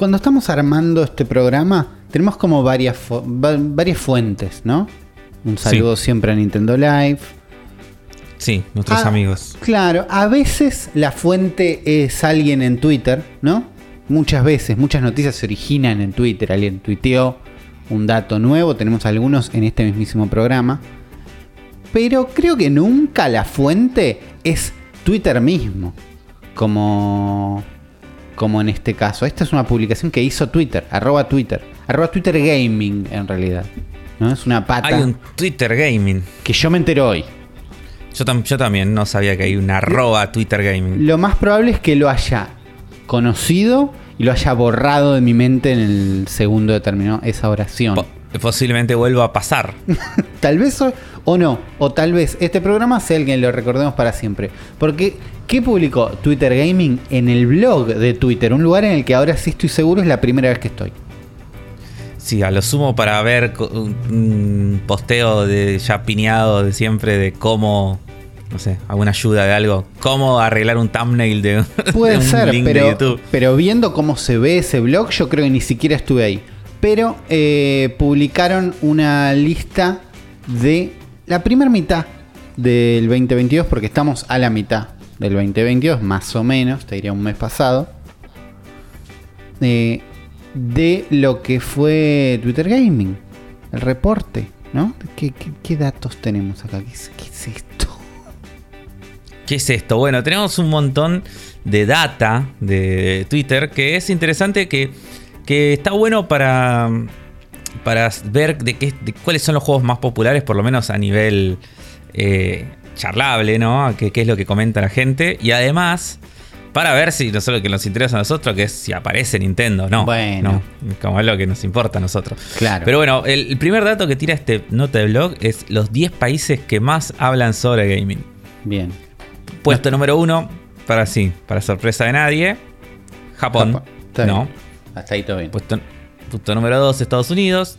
cuando estamos armando este programa, tenemos como varias, fu- varias fuentes, ¿no? Un saludo siempre a Nintendo Live. Sí, nuestros Ah, amigos. Claro, a veces la fuente es alguien en Twitter, ¿no? Muchas veces, muchas noticias se originan en Twitter. Alguien tuiteó un dato nuevo, tenemos algunos en este mismísimo programa. Pero creo que nunca la fuente es Twitter mismo. Como, como en este caso. Esta es una publicación que hizo Twitter, arroba Twitter. Arroba Twitter Gaming en realidad. ¿no? Es una pata Hay un Twitter Gaming. que yo me entero hoy. Yo, tam- yo también no sabía que hay una arroba Twitter Gaming. Lo más probable es que lo haya conocido y lo haya borrado de mi mente en el segundo que terminó esa oración. Po- posiblemente vuelva a pasar. tal vez o, o no, o tal vez este programa sea el que lo recordemos para siempre. Porque, ¿qué publicó Twitter Gaming en el blog de Twitter? Un lugar en el que ahora sí estoy seguro es la primera vez que estoy. Sí, a lo sumo para ver un posteo de ya piñado de siempre de cómo, no sé, alguna ayuda de algo, cómo arreglar un thumbnail de, Puede de un ser, link de pero, YouTube. pero viendo cómo se ve ese blog, yo creo que ni siquiera estuve ahí. Pero eh, publicaron una lista de la primera mitad del 2022, porque estamos a la mitad del 2022, más o menos, te diría un mes pasado, eh, de lo que fue Twitter Gaming, el reporte, ¿no? ¿Qué, qué- datos tenemos acá? ¿Qué es, qué es esto? ¿Qué es esto? Bueno, tenemos un montón de data de Twitter que es interesante que, que está bueno para, para ver de, qué, de cuáles son los juegos más populares, por lo menos a nivel eh, charlable, ¿no? ¿Qué, qué es lo que comenta la gente? Y además, para ver si no solo que nos interesa a nosotros, que es si aparece Nintendo, no. Bueno. no, como es lo que nos importa a nosotros. Claro. Pero bueno, el, el primer dato que tira este nota de blog es los 10 países que más hablan sobre gaming. Bien. Puesto número uno, para sí, para sorpresa de nadie, Japón. Japón. Está bien. No. Hasta ahí todo bien. Puesto, puesto número dos, Estados Unidos.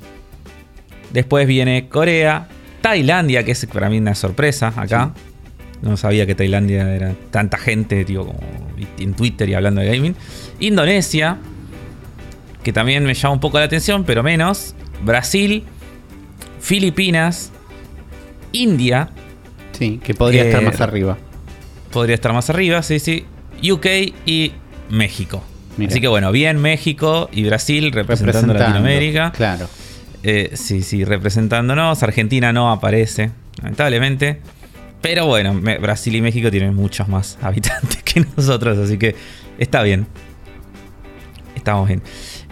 Después viene Corea, Tailandia, que es para mí una sorpresa acá. No sabía que Tailandia era tanta gente, tío, como en Twitter y hablando de gaming. Indonesia, que también me llama un poco la atención, pero menos. Brasil, Filipinas, India, Sí, que podría Eh, estar más arriba. podría estar más arriba, sí, sí. UK y México. Mira. Así que bueno, bien México y Brasil representando, Latinoamérica. Claro. Eh, sí, sí, representándonos. Argentina no aparece, lamentablemente. Pero bueno, me- Brasil y México tienen muchos más habitantes que nosotros, así que está bien. Estamos bien.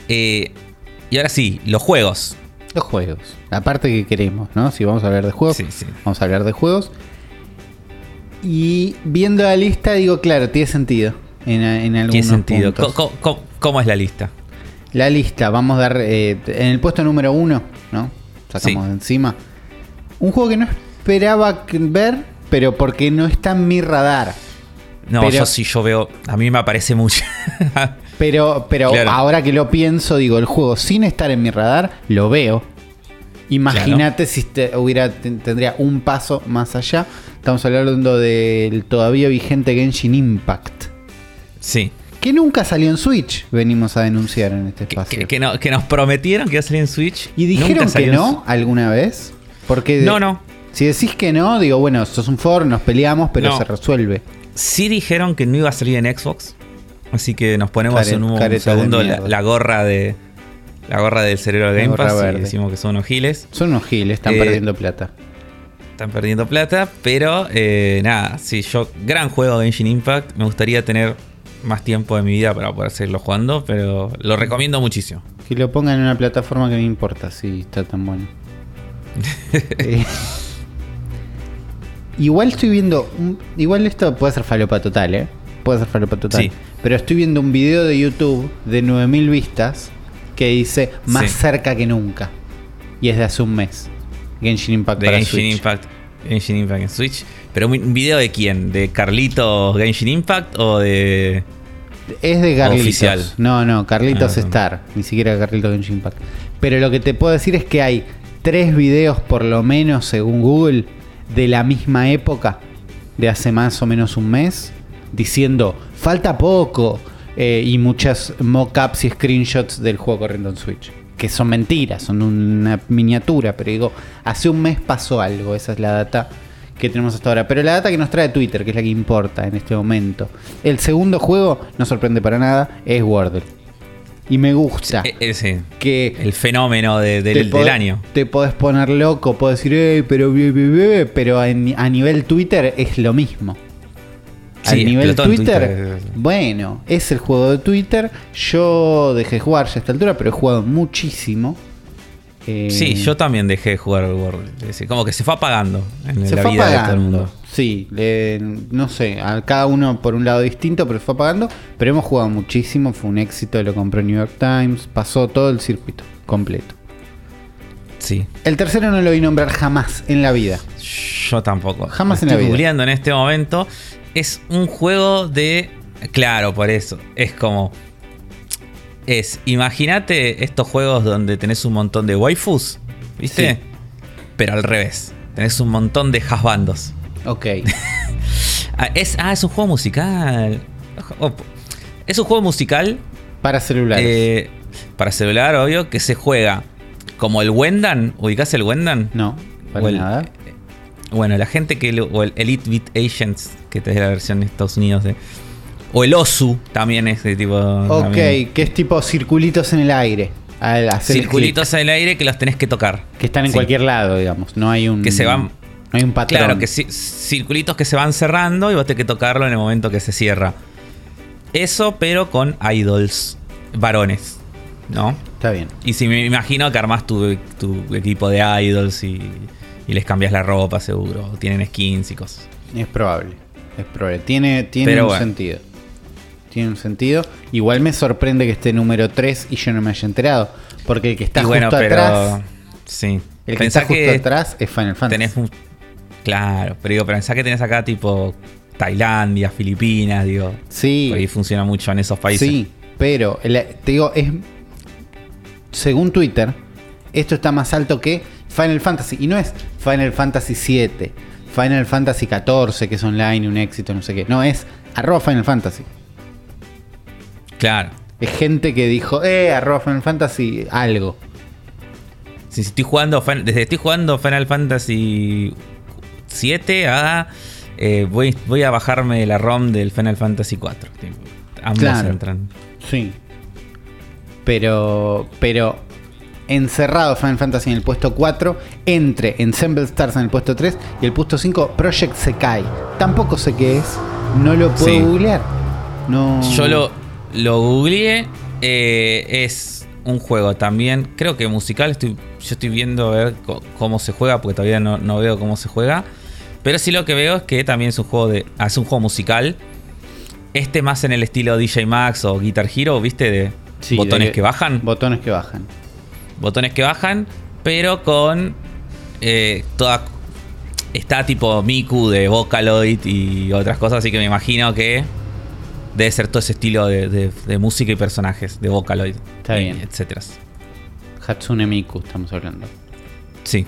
Eh, y ahora sí, los juegos. Los juegos. La parte que queremos, ¿no? Si vamos a hablar de juegos, Sí, sí. vamos a hablar de juegos. Y viendo la lista, digo, claro, tiene sentido. En, en algunos Tiene sentido. puntos. ¿Cómo es la lista? La lista, vamos a dar. eh, en el puesto número uno, ¿no? Sacamos Sí. de encima. Un juego que no esperaba ver, pero porque no está en mi radar. No, Pero- yo sí, yo veo. A mí me aparece mucho. Pero, pero Claro. ahora que lo pienso, digo, el juego sin estar en mi radar, lo veo. Imagínate si te- hubiera, ten- tendría un paso más allá. Estamos hablando del todavía vigente Genshin Impact. sí. Que nunca salió en Switch, venimos a denunciar en este espacio. que- que no- que nos prometieron que iba a salir en Switch. ¿Y dijeron que en no alguna vez? Porque No, no. Si decís que no, digo, bueno, sos un for, nos peleamos, pero No. se resuelve. Sí dijeron que no iba a salir en Xbox. Así que nos ponemos Care- en un segundo la, gorra de. La gorra del cerebro de Game Pass y decimos que son unos giles. Son unos giles, están Eh, perdiendo plata. Están perdiendo plata. Pero eh, nada, sí, yo. Gran juego de Engine Impact. Me gustaría tener más tiempo de mi vida para poder seguirlo jugando. Pero lo recomiendo muchísimo. Que lo pongan en una plataforma que me importa si está tan bueno. Eh, igual estoy viendo. igual esto puede ser falopa total, ¿eh? Puede ser falopa total. Sí. Pero estoy viendo un video de YouTube de 9000 vistas que dice más Sí. cerca que nunca. Y es de hace un mes. Genshin Impact De para Genshin Switch. Impact. Genshin Impact en Switch. Pero un video de quién? ¿De Carlitos Genshin Impact o de.? Es de Carlitos. Oficial. No, no, Carlitos Ah, Star. Ni siquiera Carlitos Genshin Impact. Pero lo que te puedo decir es que hay tres videos, por lo menos, según Google, de la misma época, de hace más o menos un mes, diciendo: falta poco, eh, y muchas mockups y screenshots del juego corriendo en Switch. Que son mentiras, son una miniatura, pero digo, hace un mes pasó algo, esa es la data que tenemos hasta ahora. Pero la data que nos trae Twitter, que es la que importa en este momento. El segundo juego, no sorprende para nada, es Wordle. Y me gusta eh, sí. que El fenómeno de- del, año. Te podés poner loco, podés decir, "Ey, pero, bi- bi- bi", pero en- a nivel Twitter es lo mismo. Sí, Al nivel Twitter, Twitter. bueno, es el juego de Twitter. Yo dejé de jugar ya a esta altura, pero he jugado muchísimo. Eh, Sí, yo también dejé de jugar al decir, como que se fue apagando en se la fue vida de todo el mundo. Sí, le- no sé, a cada uno por un lado distinto, pero se fue apagando. Pero hemos jugado muchísimo, fue un éxito, lo compró New York Times, pasó todo el circuito completo. Sí. El tercero no lo vi nombrar jamás en la vida. Yo tampoco. Jamás en la estoy vida. googleando en este momento. Es un juego de. Claro, por eso. Es como. Es. Imagínate estos juegos donde tenés un montón de waifus. ¿Viste? Sí. Pero al revés. Tenés un montón de husbandos. Ok. Ah, es, ah, es un juego musical. Es un juego musical Para celulares. eh, para celular, obvio, que se juega como el Wendan. ¿Ubicás el Wendan? no, para o el- nada. Bueno, la gente que. lo- O el Elite Beat Agents, que es la versión de Estados Unidos. De, o el Osu también es de tipo. Ok, también. que es tipo circulitos en el aire. Al hacer Circulitos en el aire que los tenés que tocar. que están en Sí. cualquier lado, digamos. No hay un. Que se van- No hay un patrón. Claro, que ci- circulitos que se van cerrando y vos tenés que tocarlo en el momento que se cierra. Eso, pero con idols varones. ¿No? Está bien. Y si me imagino que armás tu, tu equipo de idols y, y les cambias la ropa, seguro. Tienen skins y cosas. Es probable. Es probable. Tiene, tiene Pero un bueno. sentido. Tiene un sentido. Igual me sorprende que esté número 3 y yo no me haya enterado. Porque el que está y bueno, justo pero. atrás. Sí. El que Pensá está justo atrás es Final Fantasy. tenés un- Claro, pero digo, pensá que tenés acá tipo Tailandia, Filipinas, digo. Sí. Ahí funciona mucho en esos países. Sí, pero te digo, es. Según Twitter, esto está más alto que Final Fantasy. Y no es Final Fantasy 7, Final Fantasy 14, que es online, un éxito, no sé qué. No, es arroba Final Fantasy. Claro. Es gente que dijo, eh, arroba Final Fantasy, algo. Si estoy jugando, desde estoy jugando Final Fantasy 7 a. eh, voy, voy a bajarme la ROM del Final Fantasy 4. Ambos Claro. entran. Sí. Pero, pero encerrado Final Fantasy en el puesto 4, entre Ensemble Stars en el puesto 3 y el puesto 5 Project Sekai. Tampoco sé qué es, no lo puedo Sí. googlear. No. Yo lo, lo googleé. eh, es un juego también, creo que musical. Estoy, yo estoy viendo a ver cómo se juega, porque todavía no, no veo cómo se juega. Pero sí lo que veo es que también es un juego de. Es un juego musical. Este más en el estilo DJ Max o Guitar Hero, ¿viste? De Sí, botones de- que bajan. Botones que bajan. Botones que bajan, pero con eh, toda. Está tipo Miku de Vocaloid y otras cosas, así que me imagino que debe ser todo ese estilo de, de- de música y personajes de Vocaloid. Está y bien. Etcétera. Hatsune Miku estamos hablando. Sí.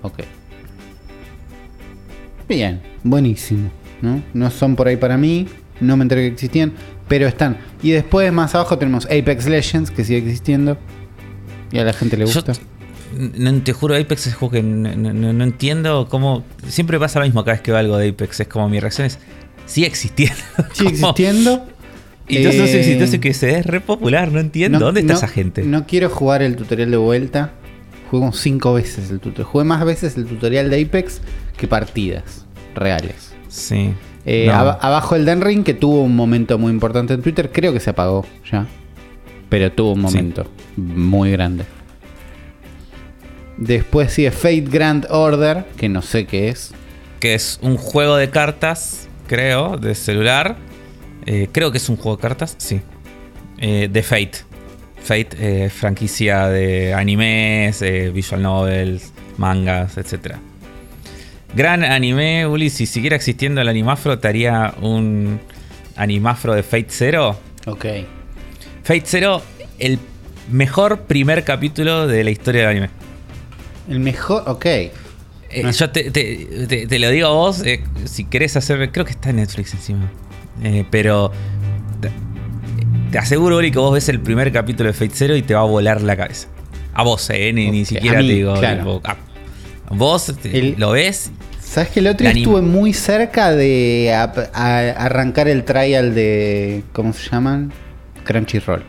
Ok. Bien, buenísimo. ¿no? no son por ahí para mí, no me enteré que existían, pero están. Y después más abajo tenemos Apex Legends, que sigue existiendo. Y a la gente le gusta. no, te juro, Apex es juego que no, no- no- no entiendo cómo. Siempre pasa lo mismo cada vez que veo algo de Apex. Es como mi reacción es. Sigue existiendo. Sigue existiendo. Y entonces Eh, exitoso y que se es re popular. No entiendo. no- ¿Dónde está esa gente? No quiero jugar el tutorial de vuelta. Jugué como cinco veces el tutorial. Jugué más veces el tutorial de Apex que partidas reales. Sí. Eh, abajo el Den Ring, que tuvo un momento muy importante en Twitter, creo que se apagó ya. Pero tuvo un Sí. momento muy grande. Después sigue Fate Grand Order, que no sé qué es. que es un juego de cartas, creo, de celular. Eh, creo que es un juego de cartas, sí. Eh, de Fate. Fate, eh, franquicia de animes, eh, visual novels, mangas, etc. Gran anime, Uli. Si siguiera existiendo el animafro, te haría un animafro de Fate Zero. Ok. Fate Zero, el mejor primer capítulo de la historia del anime. El mejor, ok. Eh, yo te, te- te- te lo digo a vos, eh, si querés hacer, creo que está en Netflix encima. Eh, pero te aseguro, Ori, que vos ves el primer capítulo de Fate Zero y te va a volar la cabeza. A vos, eh, ni, siquiera mí, te digo. claro. tipo, a- vos El- lo ves. ¿Sabes que el otro estuve muy cerca de a- arrancar el trial de. ¿Cómo se llaman? Crunchyroll.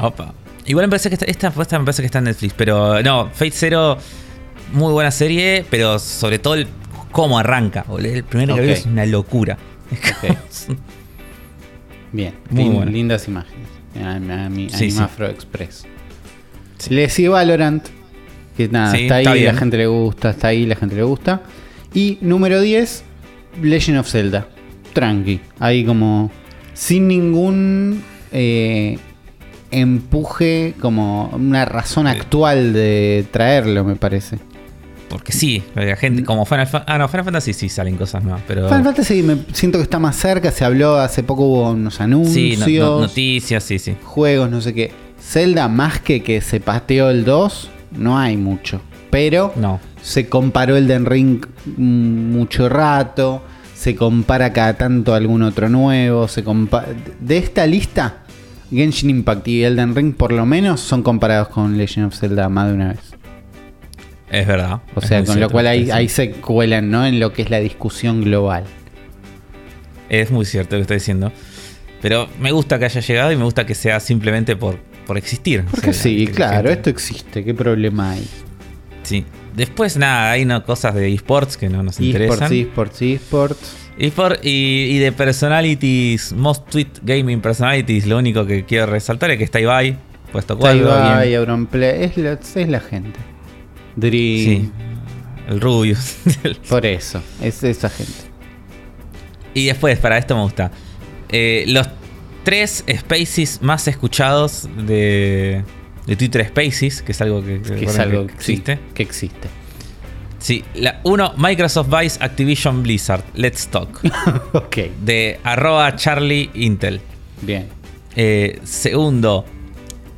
Opa. Igual me parece que esta, esta me parece que está en Netflix, pero no, Fate Zero, muy buena serie, pero sobre todo el cómo arranca. El primer Ok. capítulo es una locura. Bien, Muy lin- bueno. lindas imágenes. A, a mi Sí, Anime sí. Afro Express. Sí. Le sigue Valorant. Que nada, está ahí, está la gente le gusta, está ahí, la gente le gusta. Y número 10, Legend of Zelda. Tranqui. Ahí como sin ningún eh, empuje, como una razón actual de traerlo, me parece. Porque sí, la gente, como Final Fantasy. Ah, no, Final Fantasy sí salen cosas nuevas, pero. Final Fantasy me siento que está más cerca, se habló hace poco, hubo unos anuncios. Sí, no- no- noticias, sí, sí. juegos, no sé qué. Zelda, más que que se pateó el 2, no hay mucho. Pero No. se comparó el Den Ring mucho rato. Se compara cada tanto a algún otro nuevo. Se compa- de esta lista, Genshin Impact y Elden Ring, por lo menos, son comparados con Legend of Zelda más de una vez. Es verdad. O sea, con lo cierto cual lo ahí, ahí se cuelan, ¿no? En lo que es la discusión global. Es muy cierto lo que estoy diciendo. Pero me gusta que haya llegado y me gusta que sea simplemente por, por existir. O Porque sea, sí, claro, esto existe. ¿Qué problema hay? Sí. Después, nada, hay no, cosas de esports que no nos eSports, interesan. eSports, eSports. eSport y, y de personalities, most tweet gaming personalities, lo único que quiero resaltar es que está Ibai, puesto cuatro, Taibai, bien. Auronplay, es la, es la gente. Dream. Sí. El Rubius. Por eso, es esa gente. y después, para esto me gusta. eh, los tres Spaces más escuchados de, de Twitter Spaces, que es algo que, Que es algo que sí, existe. que existe. Sí, la, uno, Microsoft Vice Activision Blizzard, Let's Talk, ok, de arroba Charlie Intel. bien. Eh, segundo,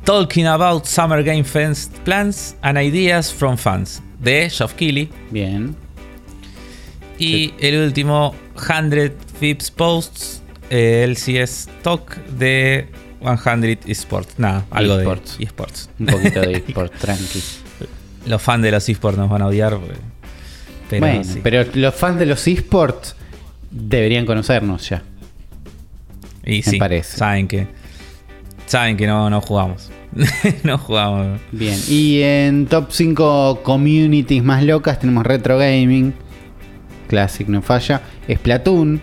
Talking About Summer Game Fans Plans and Ideas from Fans, de Geoff Keighley. Bien. Y el último, 100 Fips Posts, eh, LCS Talk de 100 Esports. Nada, algo eSports. de eSports. Un poquito de eSports, tranqui. Los fans de los eSports nos van a odiar. Pero, bueno, sí. pero los fans de los eSports deberían conocernos ya. y me sí, parece. saben que saben que no, no jugamos. no jugamos. Bien. Y en top 5 communities más locas tenemos Retro Gaming. Classic no falla. Splatoon.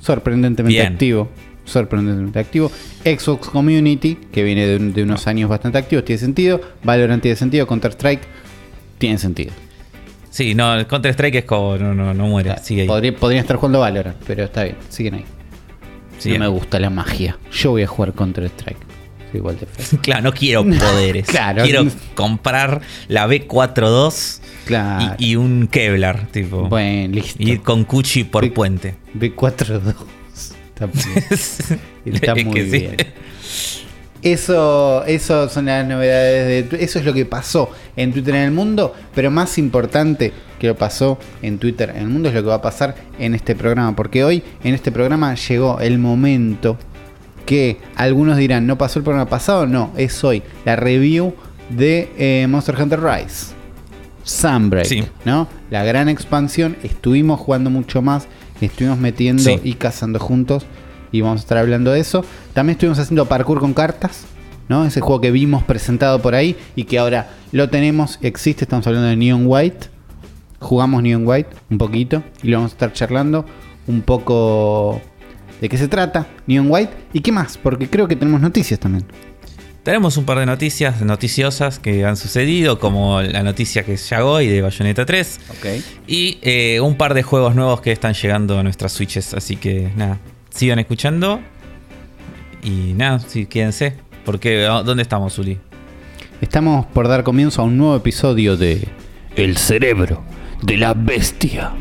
Sorprendentemente Bien. activo. Sorprendentemente activo. Xbox Community, que viene de, de unos años bastante activos, tiene sentido. Valorant tiene sentido. Counter Strike tiene sentido. Sí, no, el Counter Strike es como no, no, no muere, sigue ahí. Podría, podrían estar jugando Valorant, pero está bien. Siguen ahí. No me gusta la magia. Yo voy a jugar Counter Strike. Soy igual de. Claro, no quiero poderes. Claro. Quiero comprar la B42 Claro. y, y un Kevlar, tipo. bueno, listo. Ir con Cuchi por puente. B42. Está bien. Está Es muy sí. Eso, eso son las novedades de. Eso es lo que pasó en Twitter en el mundo. Pero más importante que lo pasó en Twitter en el mundo es lo que va a pasar en este programa. Porque hoy en este programa llegó el momento que algunos dirán, ¿no pasó el programa pasado? No, es hoy. La review de eh, Monster Hunter Rise. Sunbreak, Sí. ¿no? La gran expansión. Estuvimos jugando mucho más. Estuvimos metiendo Sí. y cazando juntos. Y vamos a estar hablando de eso. También estuvimos haciendo parkour con cartas. ¿no? Ese juego que vimos presentado por ahí. Y que ahora lo tenemos. Existe. Estamos hablando de Neon White. Jugamos Neon White un poquito. Y lo vamos a estar charlando un poco de qué se trata. Neon White. ¿Y qué más? Porque creo que tenemos noticias también. Tenemos un par de noticias noticiosas que han sucedido, como la noticia que llegó hoy de Bayonetta 3. Ok. Y eh, un par de juegos nuevos que están llegando a nuestras Switches. Así que nada, sigan escuchando. Y nada, sí, quédense. Porque, ¿dónde estamos, Uli? Estamos por dar comienzo a un nuevo episodio de El cerebro de la bestia.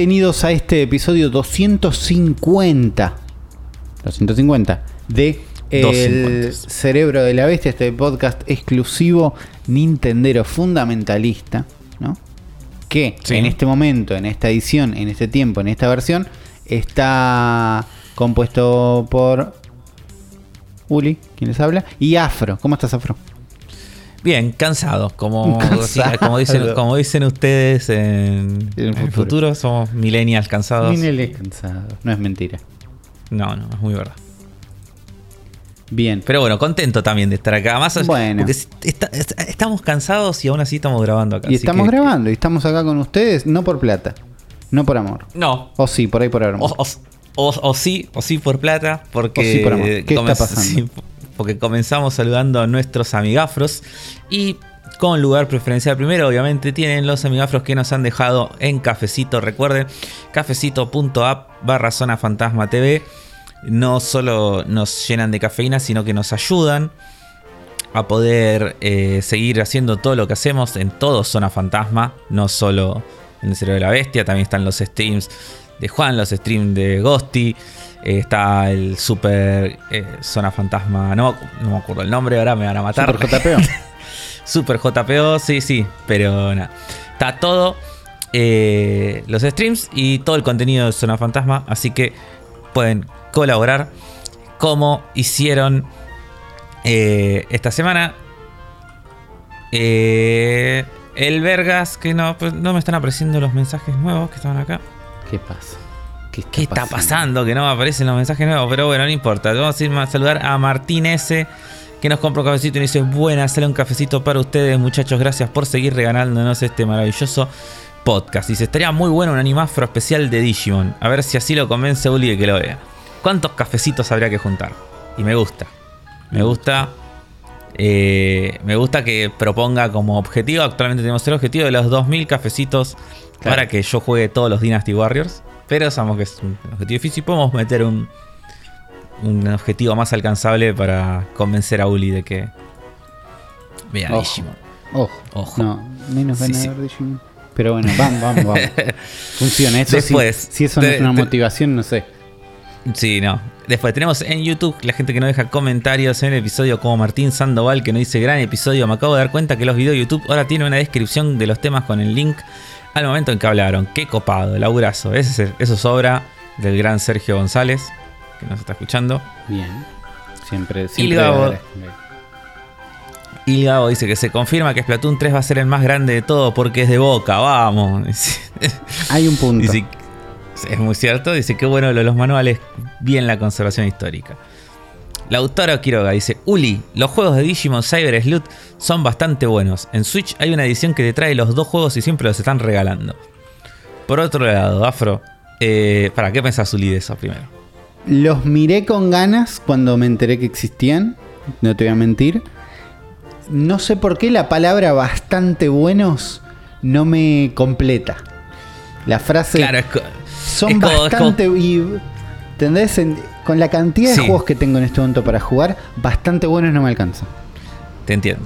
Bienvenidos a este episodio 250. 250 de El 250. Cerebro de la Bestia, este podcast exclusivo Nintendero fundamentalista, ¿no? Que Sí. en este momento, en esta edición, en este tiempo, en esta versión, está compuesto por Uli, quien les habla, y Afro. ¿Cómo estás, Afro? Bien, cansado. Como, Cansado. como, dicen, como dicen ustedes en, En el futuro. futuro, somos millennials cansados. Minel es cansado, no es mentira. No, no, es muy verdad. Bien. Pero bueno, contento también de estar acá. Más Bueno. porque está- está- estamos cansados y aún así estamos grabando acá. Y estamos que- grabando y estamos acá con ustedes, no por plata, no por amor. No. O sí, por ahí por O, amor. o- o- o sí, o sí por plata, porque. O sí por amor. ¿Qué está pasando? sí, porque comenzamos saludando a nuestros amigafros y. Con lugar preferencial primero, obviamente, tienen los amigafros que nos han dejado en Cafecito. Recuerden, cafecito.app barra zona fantasma TV. No solo nos llenan de cafeína, sino que nos ayudan a poder eh, seguir haciendo todo lo que hacemos en todo Zona Fantasma, no solo en el Cerebro de la Bestia, también están los streams de Juan, los streams de Ghosty, eh, está el Super eh, Zona Fantasma, no, no me acuerdo el nombre, ahora me van a matar. Super JPO. Super JPO, sí, sí, pero nada. Está todo, eh, los streams y todo el contenido de Zona Fantasma, así que pueden colaborar como hicieron eh, esta semana. Eh, el Vergas, que no, pues, no me están apareciendo los mensajes nuevos que estaban acá. ¿Qué pasa? ¿Qué está, ¿Qué está pasando? Que no me aparecen los mensajes nuevos, pero bueno, no importa. Vamos a ir a saludar a Martín S. Que nos compra un cafecito y nos dice: Buenas, sale un cafecito para ustedes, muchachos. Gracias por seguir regalándonos este maravilloso podcast. Dice: Estaría muy bueno un animafro especial de Digimon. A ver si así lo convence Uli de que lo vea. ¿Cuántos cafecitos habría que juntar? Y me gusta. Me gusta. eh, me gusta que proponga como objetivo. Actualmente tenemos el objetivo de los 2000 cafecitos Claro. para que yo juegue todos los Dynasty Warriors. Pero sabemos que es un objetivo difícil. Podemos meter un, un objetivo más alcanzable para convencer a Uli de que vea Ojo. Digimon. Ojo. Ojo. No, menos Sí, ganador sí. de Digimon. Pero bueno, vamos, vamos, vamos. Funciona. Eso sí- Después, si, eso no de- es una de- motivación, no sé. Sí, no. Después tenemos en YouTube la gente que no deja comentarios en el episodio como Martín Sandoval que nos dice gran episodio. Me acabo de dar cuenta que los videos de YouTube ahora tienen una descripción de los temas con el link al momento en que hablaron. Qué copado, laburazo. Ese es- eso es obra del gran Sergio González que nos está escuchando. Bien. Siempre, siempre. Gabo- agradezco. Y Gabo dice que se confirma que Splatoon 3 va a ser el más grande de todo porque es de boca, vamos. Hay un punto. Dice, es muy cierto, dice que bueno los manuales, bien la conservación histórica. Lautaro Quiroga dice, Uli, los juegos de Digimon Cyber Sleuth son bastante buenos. En Switch hay una edición que te trae los dos juegos y siempre los están regalando. Por otro lado, Afro, eh, ¿para qué pensás Uli de eso primero? Los miré con ganas cuando me enteré que existían. No te voy a mentir. No sé por qué la palabra bastante buenos no me completa. La frase Claro, es son es como- es bastante. y- ¿Entendés? En- con la cantidad de juegos que tengo en este momento para jugar, bastante buenos no me alcanza. Te entiendo.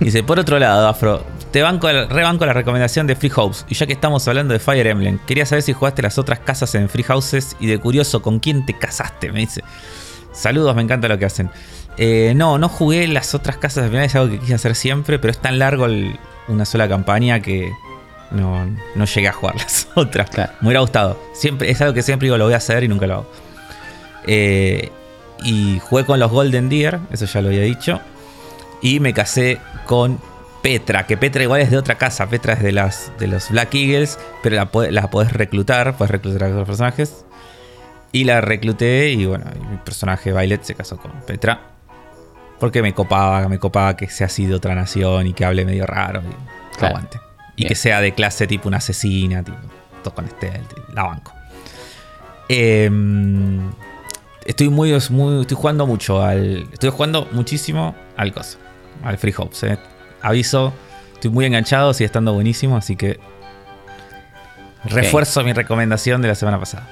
Dice, por otro lado, Afro, te banco, rebanco la recomendación de Free House. Y ya que estamos hablando de Fire Emblem, quería saber si jugaste las otras casas en Free Houses y de curioso con quién te casaste, me dice. Saludos, me encanta lo que hacen. Eh, no, no jugué las otras casas, al final es algo que quise hacer siempre, pero es tan largo el- una sola campaña que no, no llegué a jugar las otras. Claro. Me hubiera gustado. Siempre, es algo que siempre digo, lo voy a hacer y nunca lo hago. Eh, y jugué con los Golden Deer, eso ya lo había dicho. Y me casé con Petra, que Petra igual es de otra casa. Petra es de, las, de los Black Eagles, pero la, la podés reclutar, podés reclutar a otros personajes. Y la recluté y bueno, mi personaje Violet se casó con Petra. Porque me copaba, me copaba que sea así de otra nación y que hable medio raro. Y Claro. aguante. Y Bien. que sea de clase tipo una asesina, tipo, todo con este, la banco. Em, estoy muy, muy, estoy jugando mucho al, estoy jugando muchísimo al coso, al Free Hopes. eh. Aviso, estoy muy enganchado, sigue estando buenísimo, así que refuerzo mi recomendación de la semana pasada.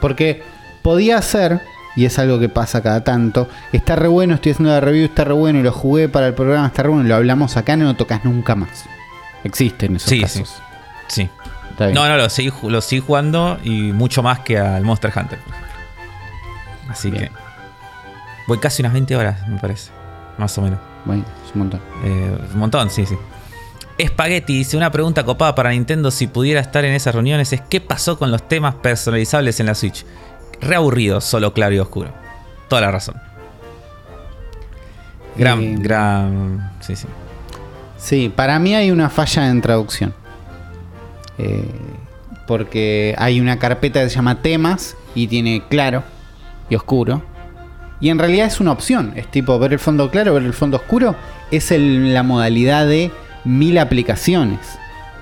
Porque podía ser, y es algo que pasa cada tanto, está re bueno, estoy haciendo la review, está re bueno, y lo jugué para el programa, está re bueno, y lo hablamos acá, no lo tocas nunca más. Existen esos Sí, casos. Sí, Está bien. No, no, lo sigo, lo sigo jugando y mucho más que al Monster Hunter. Así Bien. que. Voy casi unas 20 horas, me parece. Más o menos. Bueno, es un montón. Eh, un montón, sí, sí. Spaghetti dice: Una pregunta copada para Nintendo si pudiera estar en esas reuniones es: ¿qué pasó con los temas personalizables en la Switch? Reaburrido, solo claro y oscuro. Toda la razón. Gran, Eh, gran. Sí, sí. Sí, para mí hay una falla en traducción. Eh, porque hay una carpeta que se llama temas y tiene claro y oscuro. Y en realidad es una opción. Es tipo ver el fondo claro, ver el fondo oscuro. Es el- la modalidad de mil aplicaciones.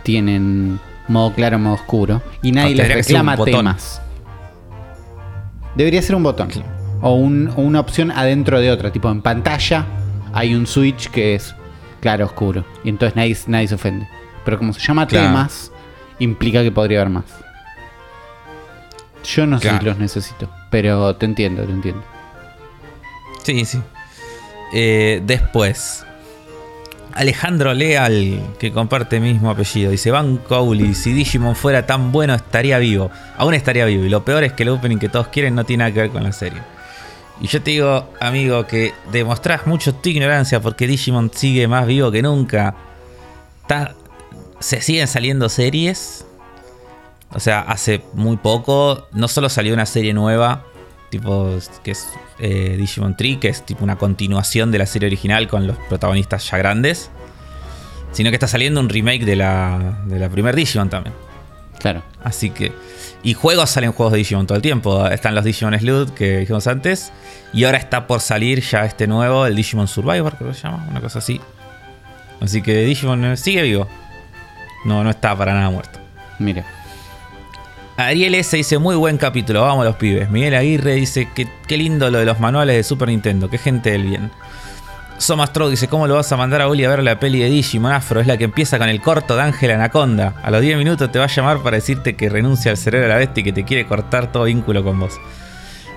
Tienen modo claro, modo oscuro. Y nadie les reclama temas. Debería ser un botón. O, un- o una opción adentro de otra. Tipo en pantalla hay un switch que es claro oscuro. Y entonces nadie, nadie se ofende. Pero como se llama Claro. temas, implica que podría haber más. Yo no sé si los necesito. Pero te entiendo, te entiendo. Sí, sí. Eh, después. Alejandro Leal, que comparte el mismo apellido, dice: Banco Auli, si Digimon fuera tan bueno estaría vivo. Aún estaría vivo. Y lo peor es que el opening que todos quieren no tiene nada que ver con la serie. Y yo te digo, amigo, que demostrás mucho tu ignorancia porque Digimon sigue más vivo que nunca. Se siguen saliendo series. O sea, hace muy poco no solo salió una serie nueva, tipo que es eh, Digimon Tree, que es tipo una continuación de la serie original con los protagonistas ya grandes, sino que está saliendo un remake de la, de la primer Digimon también. Claro. Así que. Y juegos salen juegos de Digimon todo el tiempo. Están los Digimon Sleuth que dijimos antes. Y ahora está por salir ya este nuevo, el Digimon Survivor, creo que se llama, una cosa así. Así que Digimon eh, sigue vivo. No, no está para nada muerto. Mira. Ariel S dice, muy buen capítulo, vamos los pibes. Miguel Aguirre dice, que qué lindo lo de los manuales de Super Nintendo, qué gente del bien. Somastro dice, ¿cómo lo vas a mandar a Uli a ver la peli de Digimon Afro? Es la que empieza con el corto de Ángel Anaconda. A los 10 minutos te va a llamar para decirte que renuncia al cerebro de la bestia y que te quiere cortar todo vínculo con vos.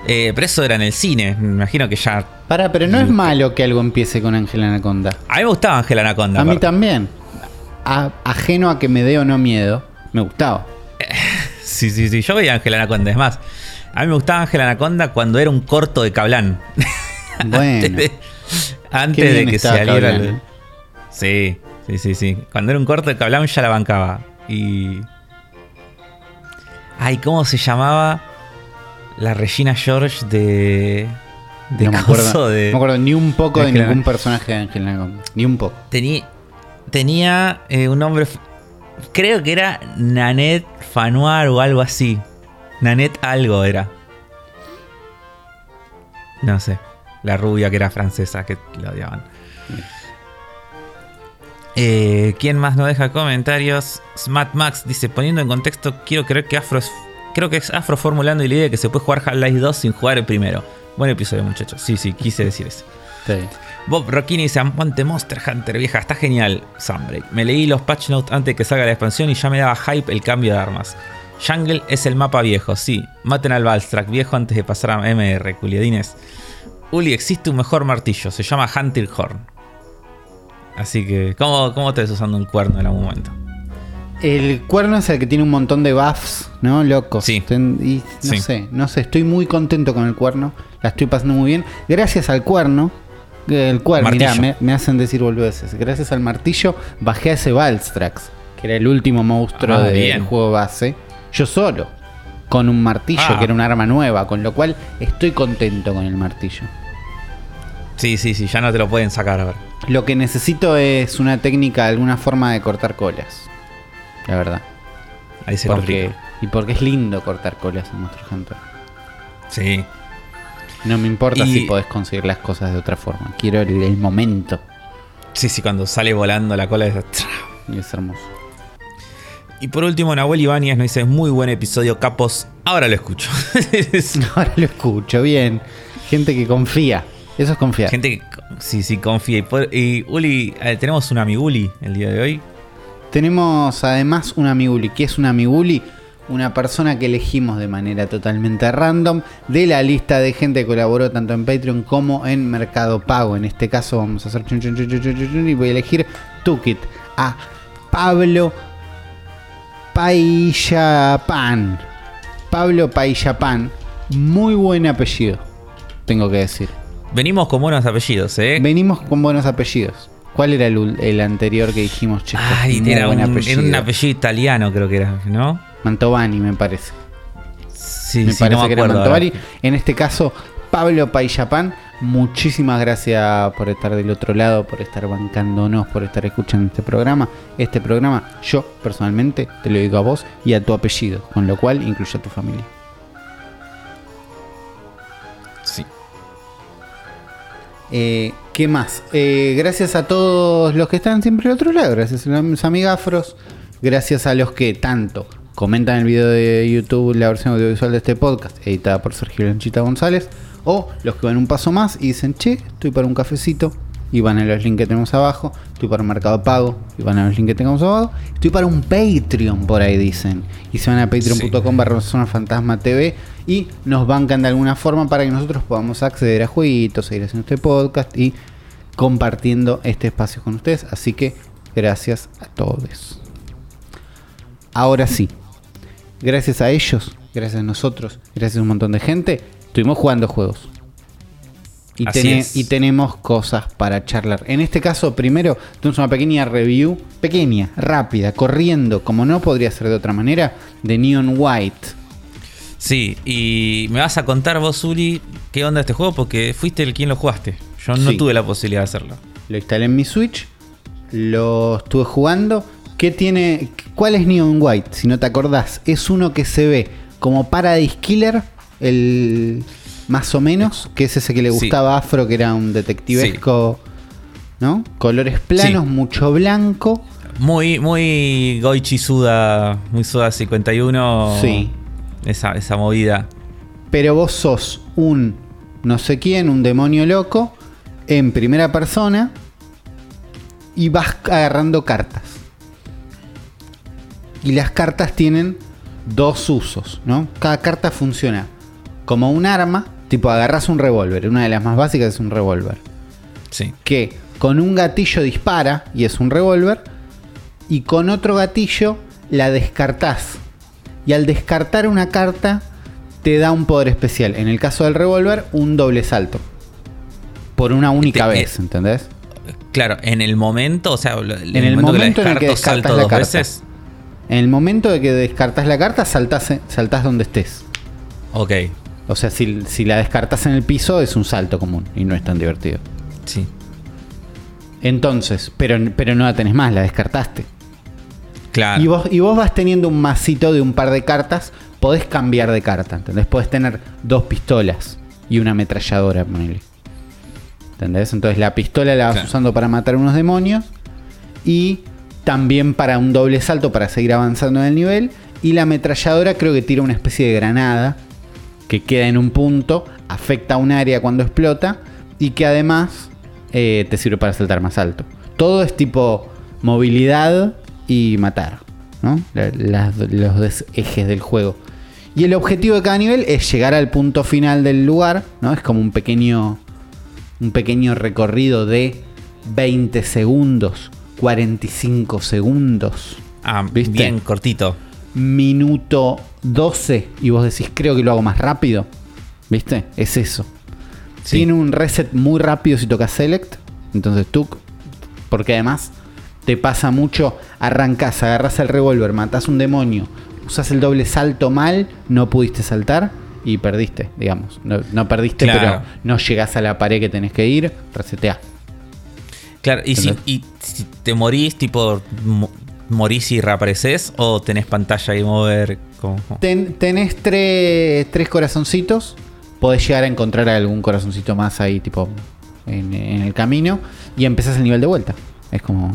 Eh, pero eso era en el cine, me imagino que ya... Para, pero no es malo que algo empiece con Ángel Anaconda. A mí me gustaba Ángel Anaconda. A mí aparte. también. A- ajeno a que me dé o no miedo, me gustaba. Sí, sí, sí, yo veía Ángel Anaconda, es más. A mí me gustaba Ángel Anaconda cuando era un corto de Cablán. Bueno. Antes de, que saliera. El- ¿eh? Sí, sí, sí, sí. Cuando era un corto de Cablán ya la bancaba. Y. Ay, ¿cómo se llamaba? La Regina George de. De no me acuerdo, de- no me acuerdo ni un poco de ningún personaje de Ángel Anaconda. Ni un poco. Tenía, tenía eh, un nombre. Creo que era Nanette Fanoir o algo así. Nanette algo era. No sé. La rubia que era francesa que la odiaban. Eh, ¿Quién más no deja comentarios? Smat Max dice: Poniendo en contexto, quiero creer que Afro es. Creo que es Afro formulando la idea de que se puede jugar Half-Life 2 sin jugar el primero. Buen episodio, muchachos. Sí, sí, quise decir eso. Bob Rockini dice, aguante Monster Hunter, vieja, está genial, Sunbreak. Me leí los patch notes antes de que salga la expansión y ya me daba hype el cambio de armas. Jungle es el mapa viejo, sí. Maten al Balstrak viejo antes de pasar a MR, culiadines. Uli, existe un mejor martillo, se llama Hunter Horn. Así que, ¿cómo, cómo ves usando un cuerno en algún momento? El cuerno es el que tiene un montón de buffs, ¿no? Locos. Sí. Ten- Y no Sí. sé, no sé, estoy muy contento con el cuerno. La estoy pasando muy bien. Gracias al cuerno. eh, El cuerno, mirá, me, me hacen decir boludeces. Gracias al martillo bajé a ese Valstrax, que era el último monstruo Ah, del juego base. Yo solo. Con un martillo, Ah. que era un arma nueva. Con lo cual estoy contento con el martillo. Sí, sí, sí, ya no te lo pueden sacar a ver. Lo que necesito es una técnica, alguna forma de cortar colas. La verdad. Ahí se Porque, complica. y porque es lindo cortar colas en Monster Hunter. Sí. No me importa Y- si podés conseguir las cosas de otra forma. Quiero el, el momento. Sí, sí, cuando sale volando la cola de... Y es hermoso. Y por último, Nahuel Ibáñez nos dice, muy buen episodio, capos. Ahora lo escucho. Ahora lo escucho, bien. Gente que confía. Eso es confiar. Gente que sí, sí confía. Y, Uli, eh, tenemos un amiguli el día de hoy. Tenemos además un amiguli. ¿Qué es un amiguli? Una persona que elegimos de manera totalmente random de la lista de gente que colaboró tanto en Patreon como en Mercado Pago. En este caso vamos a hacer chun, chun, chun, chun, chun, chun, y voy a elegir Tukit a Pablo Paillapan. Pablo Paillapan. Muy buen apellido, tengo que decir. Venimos con buenos apellidos, ¿eh? Venimos con buenos apellidos. ¿Cuál era el, anterior que dijimos, es Ay, muy era buen un, era un apellido italiano, creo que era, ¿no? Mantovani, me parece. Sí, me sí, parece no me que era. Mantovani. En este caso, Pablo Paillapan. Muchísimas gracias por estar del otro lado, por estar bancándonos, por estar escuchando este programa. Este programa, yo personalmente te lo digo a vos y a tu apellido, con lo cual incluye a tu familia. Eh, ¿Qué más? Eh, gracias a todos los que están siempre al otro lado. Gracias a los amigafros. Gracias a los que tanto comentan el video de YouTube, la versión audiovisual de este podcast, editada por Sergio Lanchita González. O los que van un paso más y dicen, che, estoy para un cafecito. Y van a los links que tenemos abajo. Estoy para un mercado pago. Y van a los links que tenemos abajo. Estoy para un Patreon, por ahí dicen. Y se van a patreon.com barra Zona Fantasma TV. Y nos bancan de alguna forma para que nosotros podamos acceder a jueguitos, seguir haciendo este podcast y compartiendo este espacio con ustedes. Así que gracias a todos. Ahora sí, gracias a ellos, gracias a nosotros, gracias a un montón de gente, estuvimos jugando juegos. Y, tenemos cosas para charlar. En este caso, primero, tenemos una pequeña review, pequeña, rápida, corriendo, como no podría ser de otra manera, de Neon White. Sí, y me vas a contar vos, Uli, qué onda este juego, porque fuiste el quien lo jugaste. Yo no Sí. tuve la posibilidad de hacerlo. Lo instalé en mi Switch, lo estuve jugando. ¿Qué tiene? ¿Cuál es Neon White? Si no te acordás, es uno que se ve como Paradise Killer, el más o menos, que es ese que le gustaba Afro, que era un detectivesco, ¿no? Colores planos, mucho blanco. Muy, muy Goichi Suda, muy Suda 51. Sí. Esa, esa movida. Pero vos sos un no sé quién, un demonio loco, en primera persona, y vas agarrando cartas. Y las cartas tienen dos usos, ¿no? Cada carta funciona como un arma, tipo agarras un revólver, una de las más básicas es un revólver, Sí. que con un gatillo dispara y es un revólver, y con otro gatillo la descartás. Y al descartar una carta te da un poder especial. En el caso del revólver, un doble salto. Por una única Te- vez, ¿entendés? Claro, en el momento, o sea, en el momento en el que descartas salto la dos carta. veces. En el momento de que descartas la carta, saltás, saltás donde estés. Ok, O sea, si, si la descartas en el piso, es un salto común y no es tan divertido. sí. Entonces, pero, pero no la tenés más, la descartaste. Claro. Y vos, y vos vas teniendo un masito de un par de cartas, podés cambiar de carta, ¿entendés? Podés tener dos pistolas y una ametralladora, ponele. ¿Entendés? Entonces la pistola la vas Claro. usando para matar unos demonios y también para un doble salto para seguir avanzando en el nivel. Y la ametralladora creo que tira una especie de granada que queda en un punto, afecta a un área cuando explota y que además eh, te sirve para saltar más alto. Todo es tipo movilidad y matar, ¿no? Las- los ejes del juego. Y el objetivo de cada nivel es llegar al punto final del lugar, ¿no? Es como un pequeño, un pequeño recorrido de 20 segundos, 45 segundos, ah, ¿viste? bien cortito. Minuto 12 y vos decís, creo que lo hago más rápido, ¿viste? Es eso. Sí. Tiene un reset muy rápido si tocas Select. Entonces tú, porque además te pasa mucho, arrancas, agarras el revólver, matas un demonio, usas el doble salto mal, no pudiste saltar y perdiste, digamos. No, no perdiste, Claro. pero no llegás a la pared que tenés que ir, resetea. Claro, y si, y si te morís, tipo, morís y reapareces, o tenés pantalla y mover. Como... Ten- tenés tres, tres corazoncitos. Podés llegar a encontrar algún corazoncito más ahí, tipo, en, en el camino. Y empezás el nivel de vuelta. Es como.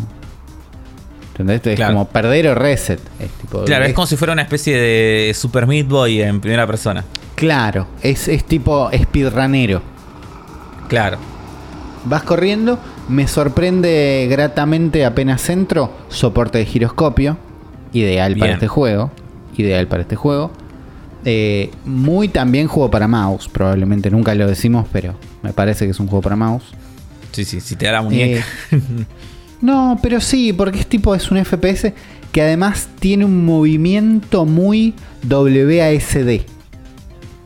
¿Entendés? Es Claro. como perder o reset. Es tipo- Claro, es como si fuera una especie de Super Meat Boy en primera persona. Claro, es, es tipo speedrunero. Claro. Vas corriendo, me sorprende gratamente apenas entro, soporte de giroscopio, ideal para este juego, ideal para este juego. Eh, muy también juego para mouse, probablemente nunca lo decimos, pero me parece que es un juego para mouse. Sí, sí, si te da la muñeca. Eh, no, pero sí, porque es tipo, es un FPS. que además tiene un movimiento muy WASD.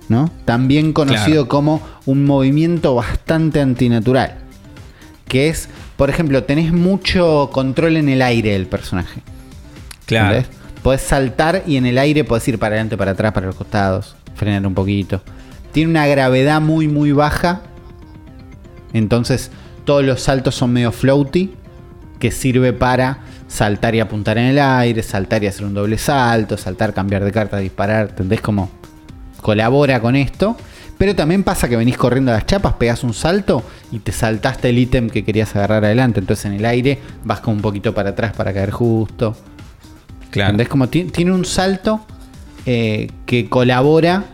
¿no? También conocido Claro. como un movimiento bastante antinatural. Que es, por ejemplo, tenés mucho control en el aire del personaje. Claro. ¿entendés? Podés saltar y en el aire podés ir para adelante, para atrás, para los costados, frenar un poquito. Tiene una gravedad muy, muy baja. Entonces, todos los saltos son medio floaty, que sirve para saltar y apuntar en el aire, saltar y hacer un doble salto, saltar, cambiar de carta, disparar. ¿Entendés cómo colabora con esto? Pero también pasa que venís corriendo a las chapas, pegás un salto y te saltaste el ítem que querías agarrar adelante. Entonces en el aire vas como un poquito para atrás para caer justo. Claro. ¿Entendés? Como ti- tiene un salto eh, que colabora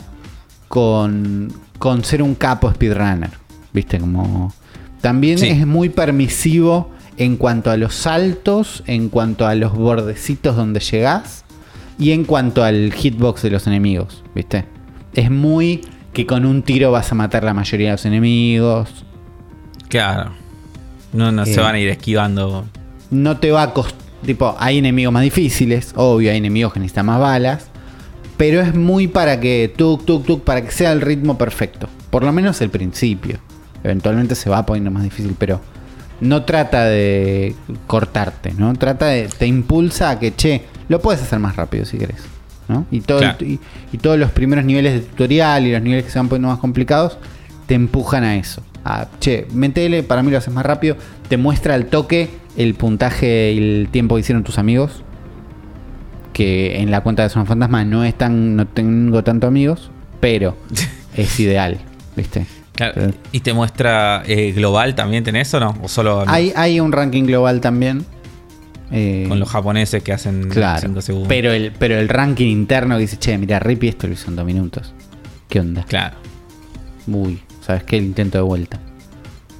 con, con ser un capo speedrunner. ¿Viste? Como. También Sí. es muy permisivo en cuanto a los saltos, en cuanto a los bordecitos donde llegás y en cuanto al hitbox de los enemigos. ¿Viste? Es muy que con un tiro vas a matar la mayoría de los enemigos. Claro. No, no Eh. se van a ir esquivando. no te va a costar. Tipo, hay enemigos más difíciles, obvio, hay enemigos que necesitan más balas. Pero es muy para que tuk, tuk, tuk, para que sea el ritmo perfecto. Por lo menos el principio. Eventualmente se va poniendo más difícil, pero no trata de cortarte, ¿no? Trata de. te impulsa a que, che, lo puedes hacer más rápido si querés. ¿No? Y, todo el- y, y todos los primeros niveles de tutorial y los niveles que se van poniendo más complicados te empujan a eso. A, che, metele, para mí lo haces más rápido. Te muestra al toque el puntaje y el tiempo que hicieron tus amigos. Que en la cuenta de Son Fantasma no es tan, no tengo tanto amigos, pero es ideal, ¿viste? Claro. Pero- ¿Y te muestra eh, global también tenés o no? ¿O solo Hay, hay un ranking global también. Eh, con los japoneses que hacen Claro. 5 segundos? Pero el, pero el ranking interno que dice, che, mira, Rippy esto lo hizo en dos minutos. ¿Qué onda? Claro. Uy, ¿sabes qué? El intento de vuelta.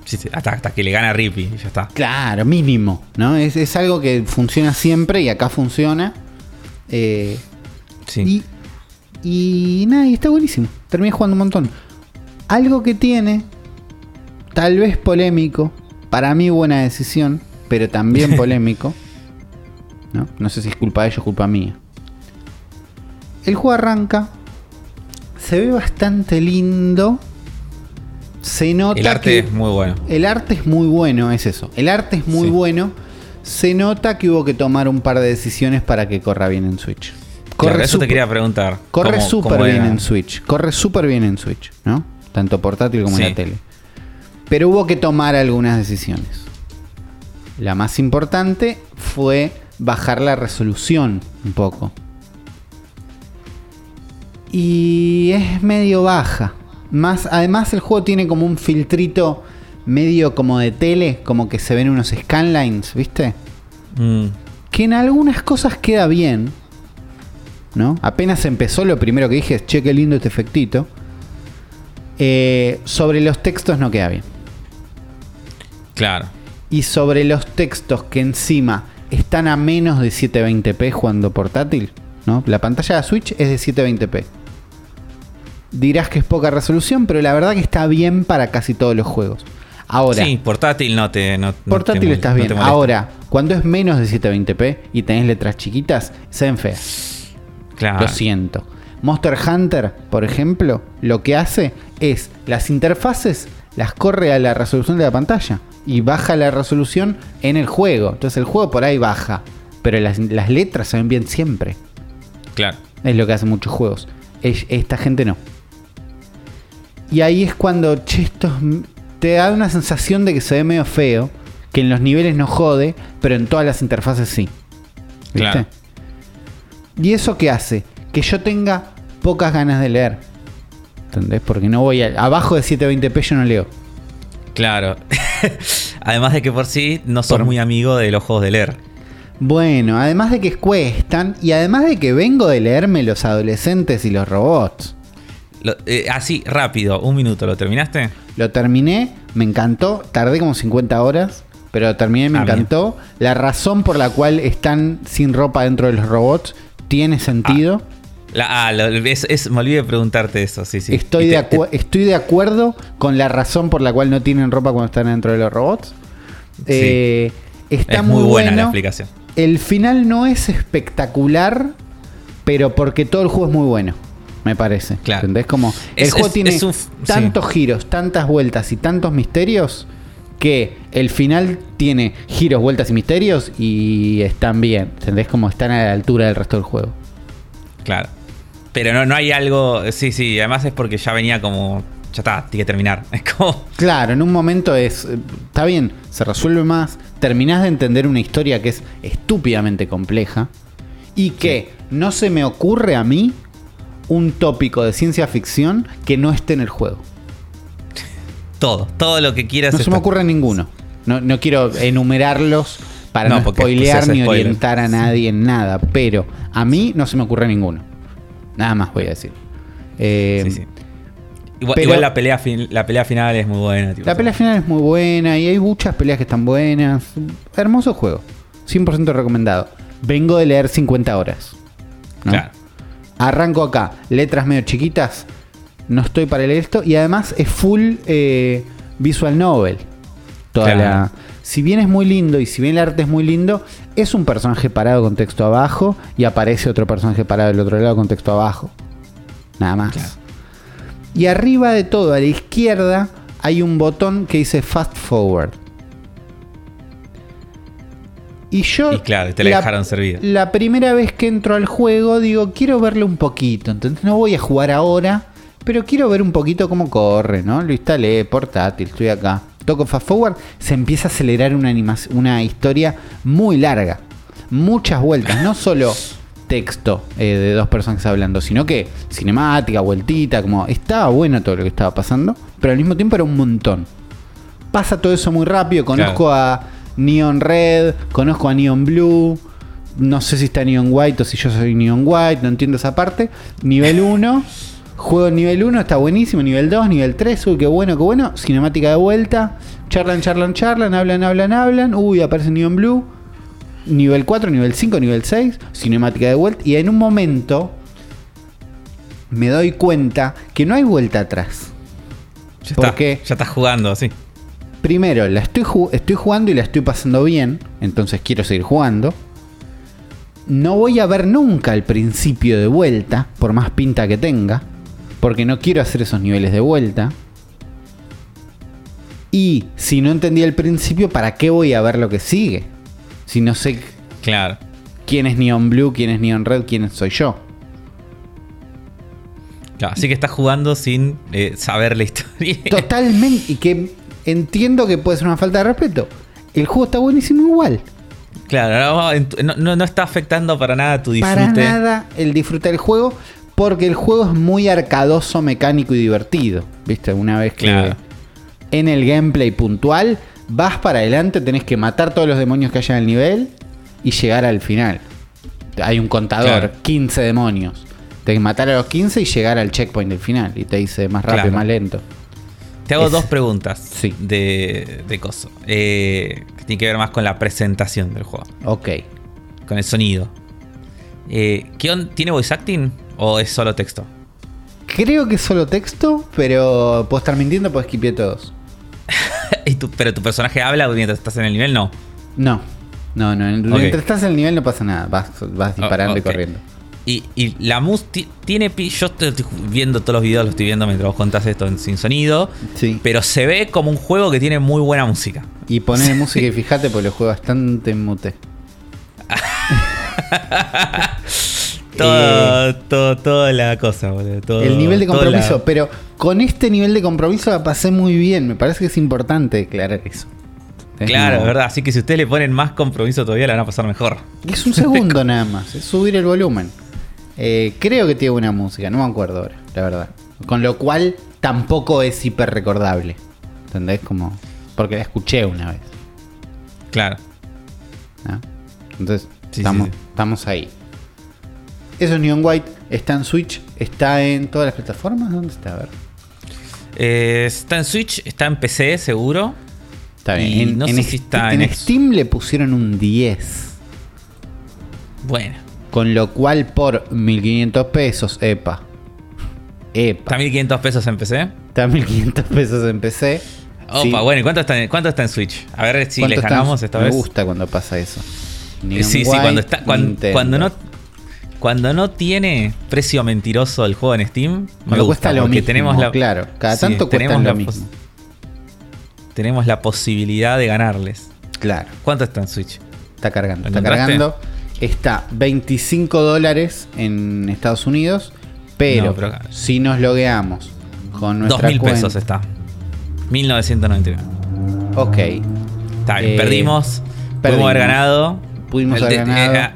Sí, sí, hasta, hasta que le gana Rippy y ya está. Claro, mínimo, ¿no? Es, es algo que funciona siempre y acá funciona. Eh, Sí. y, y nada, y está buenísimo. Terminé jugando un montón. Algo que tiene, tal vez polémico, para mí buena decisión, pero también polémico. ¿No? no sé si es culpa de ellos o culpa mía. El juego arranca, se ve bastante lindo. Se nota El arte que es muy bueno. el arte es muy bueno, es eso. El arte es muy Sí. bueno. Se nota que hubo que tomar un par de decisiones para que corra bien en Switch. Claro, eso te quería preguntar. Corre ¿Cómo- súper bien en Switch. Corre súper bien en Switch, ¿no? Tanto portátil como en la tele. Pero hubo que tomar algunas decisiones. La más importante fue bajar la resolución un poco. Y es medio baja. Más, además el juego tiene como un filtrito medio como de tele, como que se ven unos scanlines, ¿viste? Mm, que en algunas cosas queda bien. ¿No? Apenas empezó, lo primero que dije es, che, qué lindo este efectito. Eh, sobre los textos no queda bien. claro. Y sobre los textos que encima están a menos de 720p jugando portátil, ¿no? La pantalla de Switch es de 720p. Dirás que es poca resolución, pero la verdad que está bien para casi todos los juegos. Ahora, sí, portátil no te. No, no te portátil estás bien. Ahora, cuando es menos de 720p y tenés letras chiquitas, se ven feas. Claro. Lo siento. Monster Hunter, por ejemplo, lo que hace es las interfaces las corre a la resolución de la pantalla y baja la resolución en el juego. Entonces el juego por ahí baja, pero las, las letras se ven bien siempre. Claro. Es lo que hacen muchos juegos. Es- Esta gente no. Y ahí es cuando, che, esto es- te da una sensación de que se ve medio feo, que en los niveles no jode, pero en todas las interfaces sí. ¿Viste? Claro. ¿Y eso qué hace? Que yo tenga pocas ganas de leer. ¿Entendés? Porque no voy a... Abajo de 720p yo no leo. Claro. Además de que por sí no sos Por- muy amigo de los juegos de leer. Bueno, además de que cuestan y además de que vengo de leerme los adolescentes y los robots. Lo- eh, así, rápido, un minuto, ¿lo terminaste? Lo terminé, me encantó, tardé como 50 horas, pero lo terminé, me Ah, bien. encantó. La razón por la cual están sin ropa dentro de los robots tiene sentido. La- ah, lo- es, es- me olvidé de preguntarte eso, sí, sí. estoy, de te- estoy de acuerdo con la razón por la cual no tienen ropa cuando están dentro de los robots. Sí. Eh, está es muy, muy buena la explicación. el final no es espectacular, pero porque todo el juego es muy bueno, me parece. Claro. ¿Entendés? Como el Es- juego tiene un- tantos giros, tantas vueltas y tantos misterios que el final tiene giros, vueltas y misterios y están bien. ¿Entendés? Como están a la altura del resto del juego. Claro. Pero no, no hay algo. Sí, sí, además es porque ya venía como. Ya está, tiene que terminar. Es como. Claro, en un momento es. eh, Está bien, se resuelve más. Terminás de entender una historia que es estúpidamente compleja. Y que no se me ocurre a mí un tópico de ciencia ficción que no esté en el juego. Todo. Todo lo que quieras. No se me ocurre ninguno. No, no quiero enumerarlos para No, no, spoilear ni spoiler. orientar a nadie en nada. Pero a mí no se me ocurre ninguno. Nada más voy a decir. Eh, Sí, sí. Igual, pero- igual la, pelea fin- la pelea final es muy buena. tipo, La pelea final es muy buena y hay muchas peleas que están buenas. Hermoso juego. 100% recomendado. Vengo de leer 50 horas. ¿no? Claro. Arranco acá. Letras medio chiquitas. No estoy para leer esto. Y además es full eh, visual novel. Toda Claro. la- Si bien es muy lindo y si bien el arte es muy lindo, es un personaje parado con texto abajo y aparece otro personaje parado del otro lado con texto abajo. Nada más. Claro. Y arriba de todo, a la izquierda, hay un botón que dice Fast Forward. Y yo. Y claro, te la dejaron servida. La primera vez que entro al juego, digo, quiero verle un poquito. Entonces no voy a jugar ahora, pero quiero ver un poquito cómo corre, ¿no? Lo instalé, portátil, estoy acá. Toco Fast Forward, se empieza a acelerar una, animación, una historia muy larga. Muchas vueltas, no solo texto eh, de dos personas hablando, sino que cinemática, vueltita, como estaba bueno todo lo que estaba pasando, pero al mismo tiempo era un montón. Pasa todo eso muy rápido, conozco a Neon Red, conozco a Neon Blue, no sé si está Neon White o si yo soy Neon White, no entiendo esa parte. Nivel 1, juego nivel 1, está buenísimo, nivel 2, nivel 3, uy, qué bueno, qué bueno, cinemática de vuelta, charlan, charlan, charlan, hablan, hablan, hablan, uy, aparece Neon Blue nivel 4, nivel 5, nivel 6, cinemática de vuelta. Y en un momento me doy cuenta que no hay vuelta atrás. Ya ¿Por está, qué? Ya estás jugando, sí. Primero, la estoy, ju- estoy jugando y la estoy pasando bien, entonces quiero seguir jugando. No voy a ver nunca el principio de vuelta, por más pinta que tenga, porque no quiero hacer esos niveles de vuelta. Y si no entendí el principio, ¿para qué voy a ver lo que sigue? Si no sé Claro. quién es Neon Blue, quién es Neon Red, quién soy yo. Claro, Así que estás jugando sin eh, saber la historia. Totalmente. Y que entiendo que puede ser una falta de respeto. El juego está buenísimo igual. Claro, no, no- no- no está afectando para nada tu disfrute. Para nada el disfrute del juego. Porque el juego es muy arcadoso, mecánico y divertido. ¿Viste? Una vez que Claro. en el gameplay puntual vas para adelante, tenés que matar todos los demonios que haya en el nivel y llegar al final. Hay un contador, Claro. 15 demonios. Tenés que matar a los 15 y llegar al checkpoint del final. Y te dice más rápido, Claro. más lento. Te hago Es- dos preguntas Sí. de, de coso. Eh, que tiene que ver más con la presentación del juego. Ok. Con el sonido. Eh, ¿qué on- ¿Tiene voice acting o es solo texto? Creo que es solo texto, pero puedo estar mintiendo, puedo esquipear todos. ¿Y tu- ¿Pero tu personaje habla mientras estás en el nivel? No. No, no, no. Mientras estás en el nivel no pasa nada. Vas, vas disparando ok. y corriendo. Y, y la mus ti- tiene. Yo estoy viendo todos los videos, lo estoy viendo mientras vos contás esto en- sin sonido. Sí. Pero se ve como un juego que tiene muy buena música. Y poner música y fíjate porque lo juego bastante en mute. Todo, todo, toda la cosa, boludo. todo- el nivel de compromiso. la- Pero con este nivel de compromiso la pasé muy bien. Me parece que es importante declarar eso. Es Claro, como- es verdad. Así que si ustedes le ponen más compromiso todavía, la van a pasar mejor. Es un segundo nada más. Es subir el volumen. Eh, creo que tiene buena música. No me acuerdo ahora, la verdad. Con lo cual tampoco es hiper recordable. ¿Entendés? Como. Porque la escuché una vez. Claro. ¿no? Entonces, Sí, estamos, sí, sí. estamos ahí. Eso es Neon White. Está en Switch. Está en todas las plataformas. ¿Dónde está? A ver. Eh, está en Switch, está en PC, seguro. Está bien. En, no en sé si está en en. Steam le pusieron un 10. Bueno. Con lo cual por 1500 pesos. Epa. Epa. Está 1500 pesos en PC. Está 1500 pesos en PC. Opa, Sí. bueno, ¿y cuánto está, en, cuánto está en Switch? A ver si ¿Cuánto le ganamos esta Me vez. gusta cuando pasa eso. Ni en sí, sí, cuando, está, cuando, cuando no cuando no tiene precio mentiroso el juego en Steam, me gusta cuesta lo mismo, tenemos la, claro. Cada Sí, tanto cuesta tenemos lo la mismo. pos- tenemos la posibilidad de ganarles. Claro, ¿Cuánto está en Switch? está cargando. ¿Lo Está cargando. Está 25 dólares en Estados Unidos, pero, No, pero- si nos logueamos con nuestra mil cuenta, pesos está. 1999. Ok, Está bien, Eh, perdimos. perdimos. Pudimos haber ganado. Pudimos haber ganado.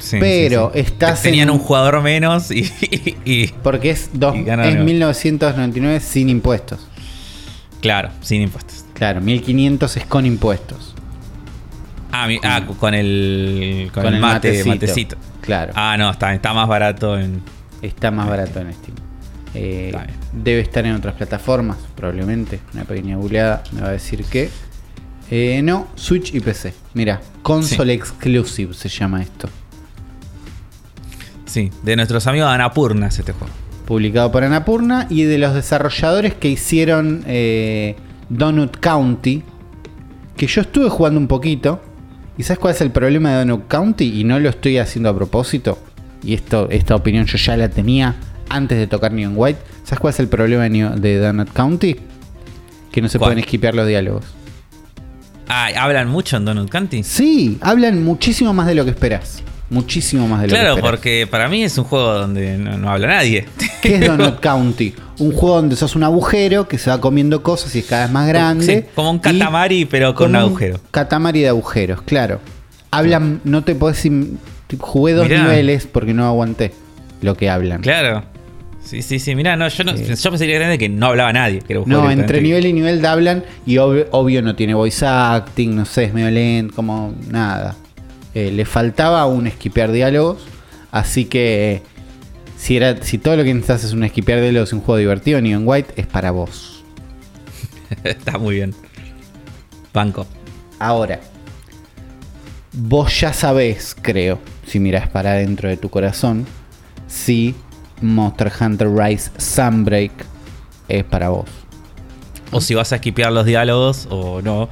Sí, Pero sí, sí. estás Tenían en- un jugador menos y. y- porque es, dos, Y es 1999 sin impuestos. claro, sin impuestos. Claro, 1500 es con impuestos. Ah, mi- ah, con el. Con, Con el el mate, matecito. matecito. Claro. Ah, no, está, está más barato en. Está más barato en Steam. Eh, debe estar en otras plataformas, probablemente. Una pequeña googleada me va a decir que. Eh, no, Switch y PC. Mira, console exclusive se llama esto. Sí, de nuestros amigos de Anapurnas este juego. Publicado por Anapurna y de los desarrolladores que hicieron eh, Donut County. Que yo estuve jugando un poquito. ¿Y sabes cuál es el problema de Donut County? Y no lo estoy haciendo a propósito. Y esto, esta opinión yo ya la tenía antes de tocar Neon White. ¿Sabes cuál es el problema de, Donut County? Que no se ¿Cuál? pueden esquipear los diálogos. Ah, hablan mucho en Donut County. Sí, hablan muchísimo más de lo que esperás. Muchísimo más de lo que Claro, porque para mí es un juego donde no, no habla nadie. ¿Qué es Donut County? Un juego donde sos un agujero que se va comiendo cosas y es cada vez más grande. Sí, como un Y Katamari, pero con un agujero. Katamari de agujeros, claro. Hablan, no te podés. Jugué dos Mirá. niveles porque no aguanté lo que hablan. Claro. Sí, sí, sí. Mirá, no, yo, no, Sí. yo pensé que era que no hablaba nadie. Que No, entre nivel y nivel hablan y obvio, obvio no tiene voice acting, no sé, es medio lento, como nada. Eh, le faltaba un esquipear diálogos, así que si, era, si todo lo que necesitas es un esquipear diálogos y un juego divertido, Neon White es para vos. Está muy bien. Banco. Ahora, vos ya sabés, creo, si mirás para dentro de tu corazón, si Monster Hunter Rise Sunbreak es para vos. O si vas a esquipear los diálogos o no.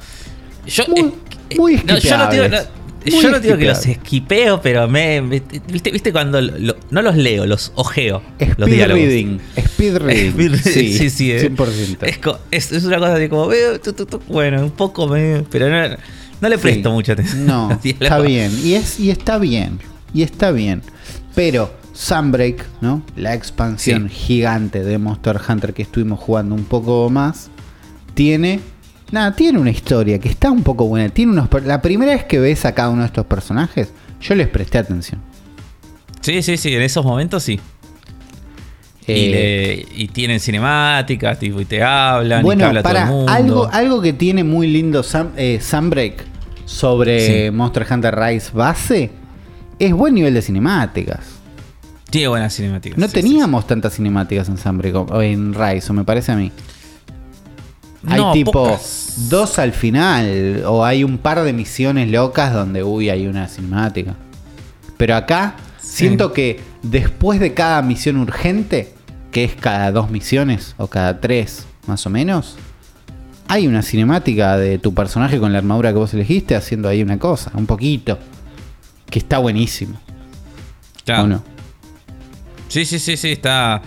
Yo, Muy- eh, muy no, yo no digo, no, esquipeables. Muy yo no digo que los esquipeo, pero me. me- ¿Viste, viste cuando lo- no los leo, los ojeo? los Speed diálogos. reading. Speed reading. Speed reading, sí, sí, sí, eh. 100%. Es, es, una cosa así como. tu, bueno, un poco me. Pero no, no le Sí. presto mucha atención. No, los está bien. Y, es, y está bien. Y está bien. Pero Sunbreak, ¿no? La expansión Sí. gigante de Monster Hunter que estuvimos jugando un poco más, tiene. Nada, tiene una historia que está un poco buena. Tiene unos. La primera vez que ves a cada uno de estos personajes, yo les presté atención. Sí, sí, sí, en esos momentos sí. y, Eh, le- y tienen cinemáticas, tipo, y te hablan, y te Bueno, habla para todo el mundo. algo, algo que tiene muy lindo eh, Sunbreak sobre Sí. Monster Hunter Rise base es buen nivel de cinemáticas. Tiene buenas cinemáticas. No sí, sí, teníamos tantas cinemáticas en Sunbreak o en Rise, o me parece a mí. Hay No, tipo pocas. dos al final, o hay un par de misiones locas donde, uy, hay una cinemática. Pero acá Sí. siento que después de cada misión urgente, que es cada dos misiones o cada tres, más o menos, hay una cinemática de tu personaje con la armadura que vos elegiste haciendo ahí una cosa, un poquito. Que está buenísimo. Claro. ¿O no? Sí, sí, sí, sí, está.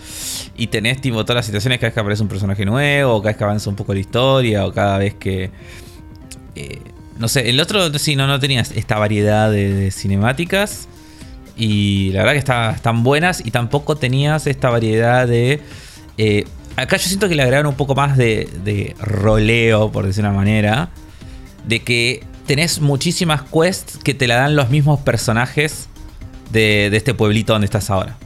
Y tenés tipo todas las situaciones cada vez que aparece un personaje nuevo, o cada vez que avanza un poco la historia, o cada vez que. eh, no sé, el otro sí no, no tenías esta variedad de, cinemáticas. Y la verdad que está- están buenas. Y tampoco tenías esta variedad de. eh, acá yo siento que le agregaron un poco más de, de roleo, por decir una manera. De que tenés muchísimas quests que te la dan los mismos personajes de este pueblito donde estás ahora.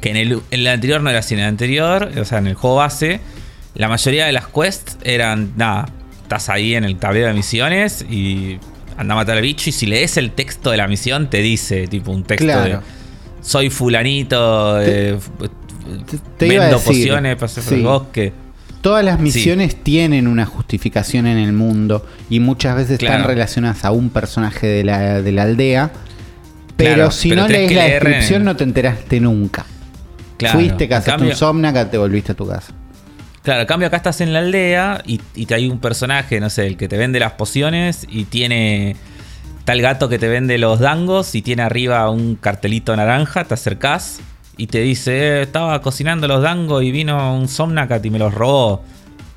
Que en el, en el anterior no era así. En el anterior, o sea, en el juego base, la mayoría de las quests eran, nada, estás ahí en el tablero de misiones y anda a matar al bicho. Y si lees el texto de la misión, te dice, tipo, un texto Claro. de soy fulanito, Te- eh, te vendo decir, pociones, pasé por el bosque. Todas las misiones tienen una justificación en el mundo y muchas veces están relacionadas a un personaje de la, de la aldea. Pero Claro, si pero no lees la descripción en- no te enteraste nunca. Claro, Fuiste, cambio- un Somnaca, te volviste a tu casa. Claro, en cambio acá estás en la aldea y, y te hay un personaje, no sé, el que te vende las pociones y tiene está el gato que te vende los dangos y tiene arriba un cartelito naranja, te acercás y te dice, "Eh, estaba cocinando los dangos y vino un Somnacat y me los robó.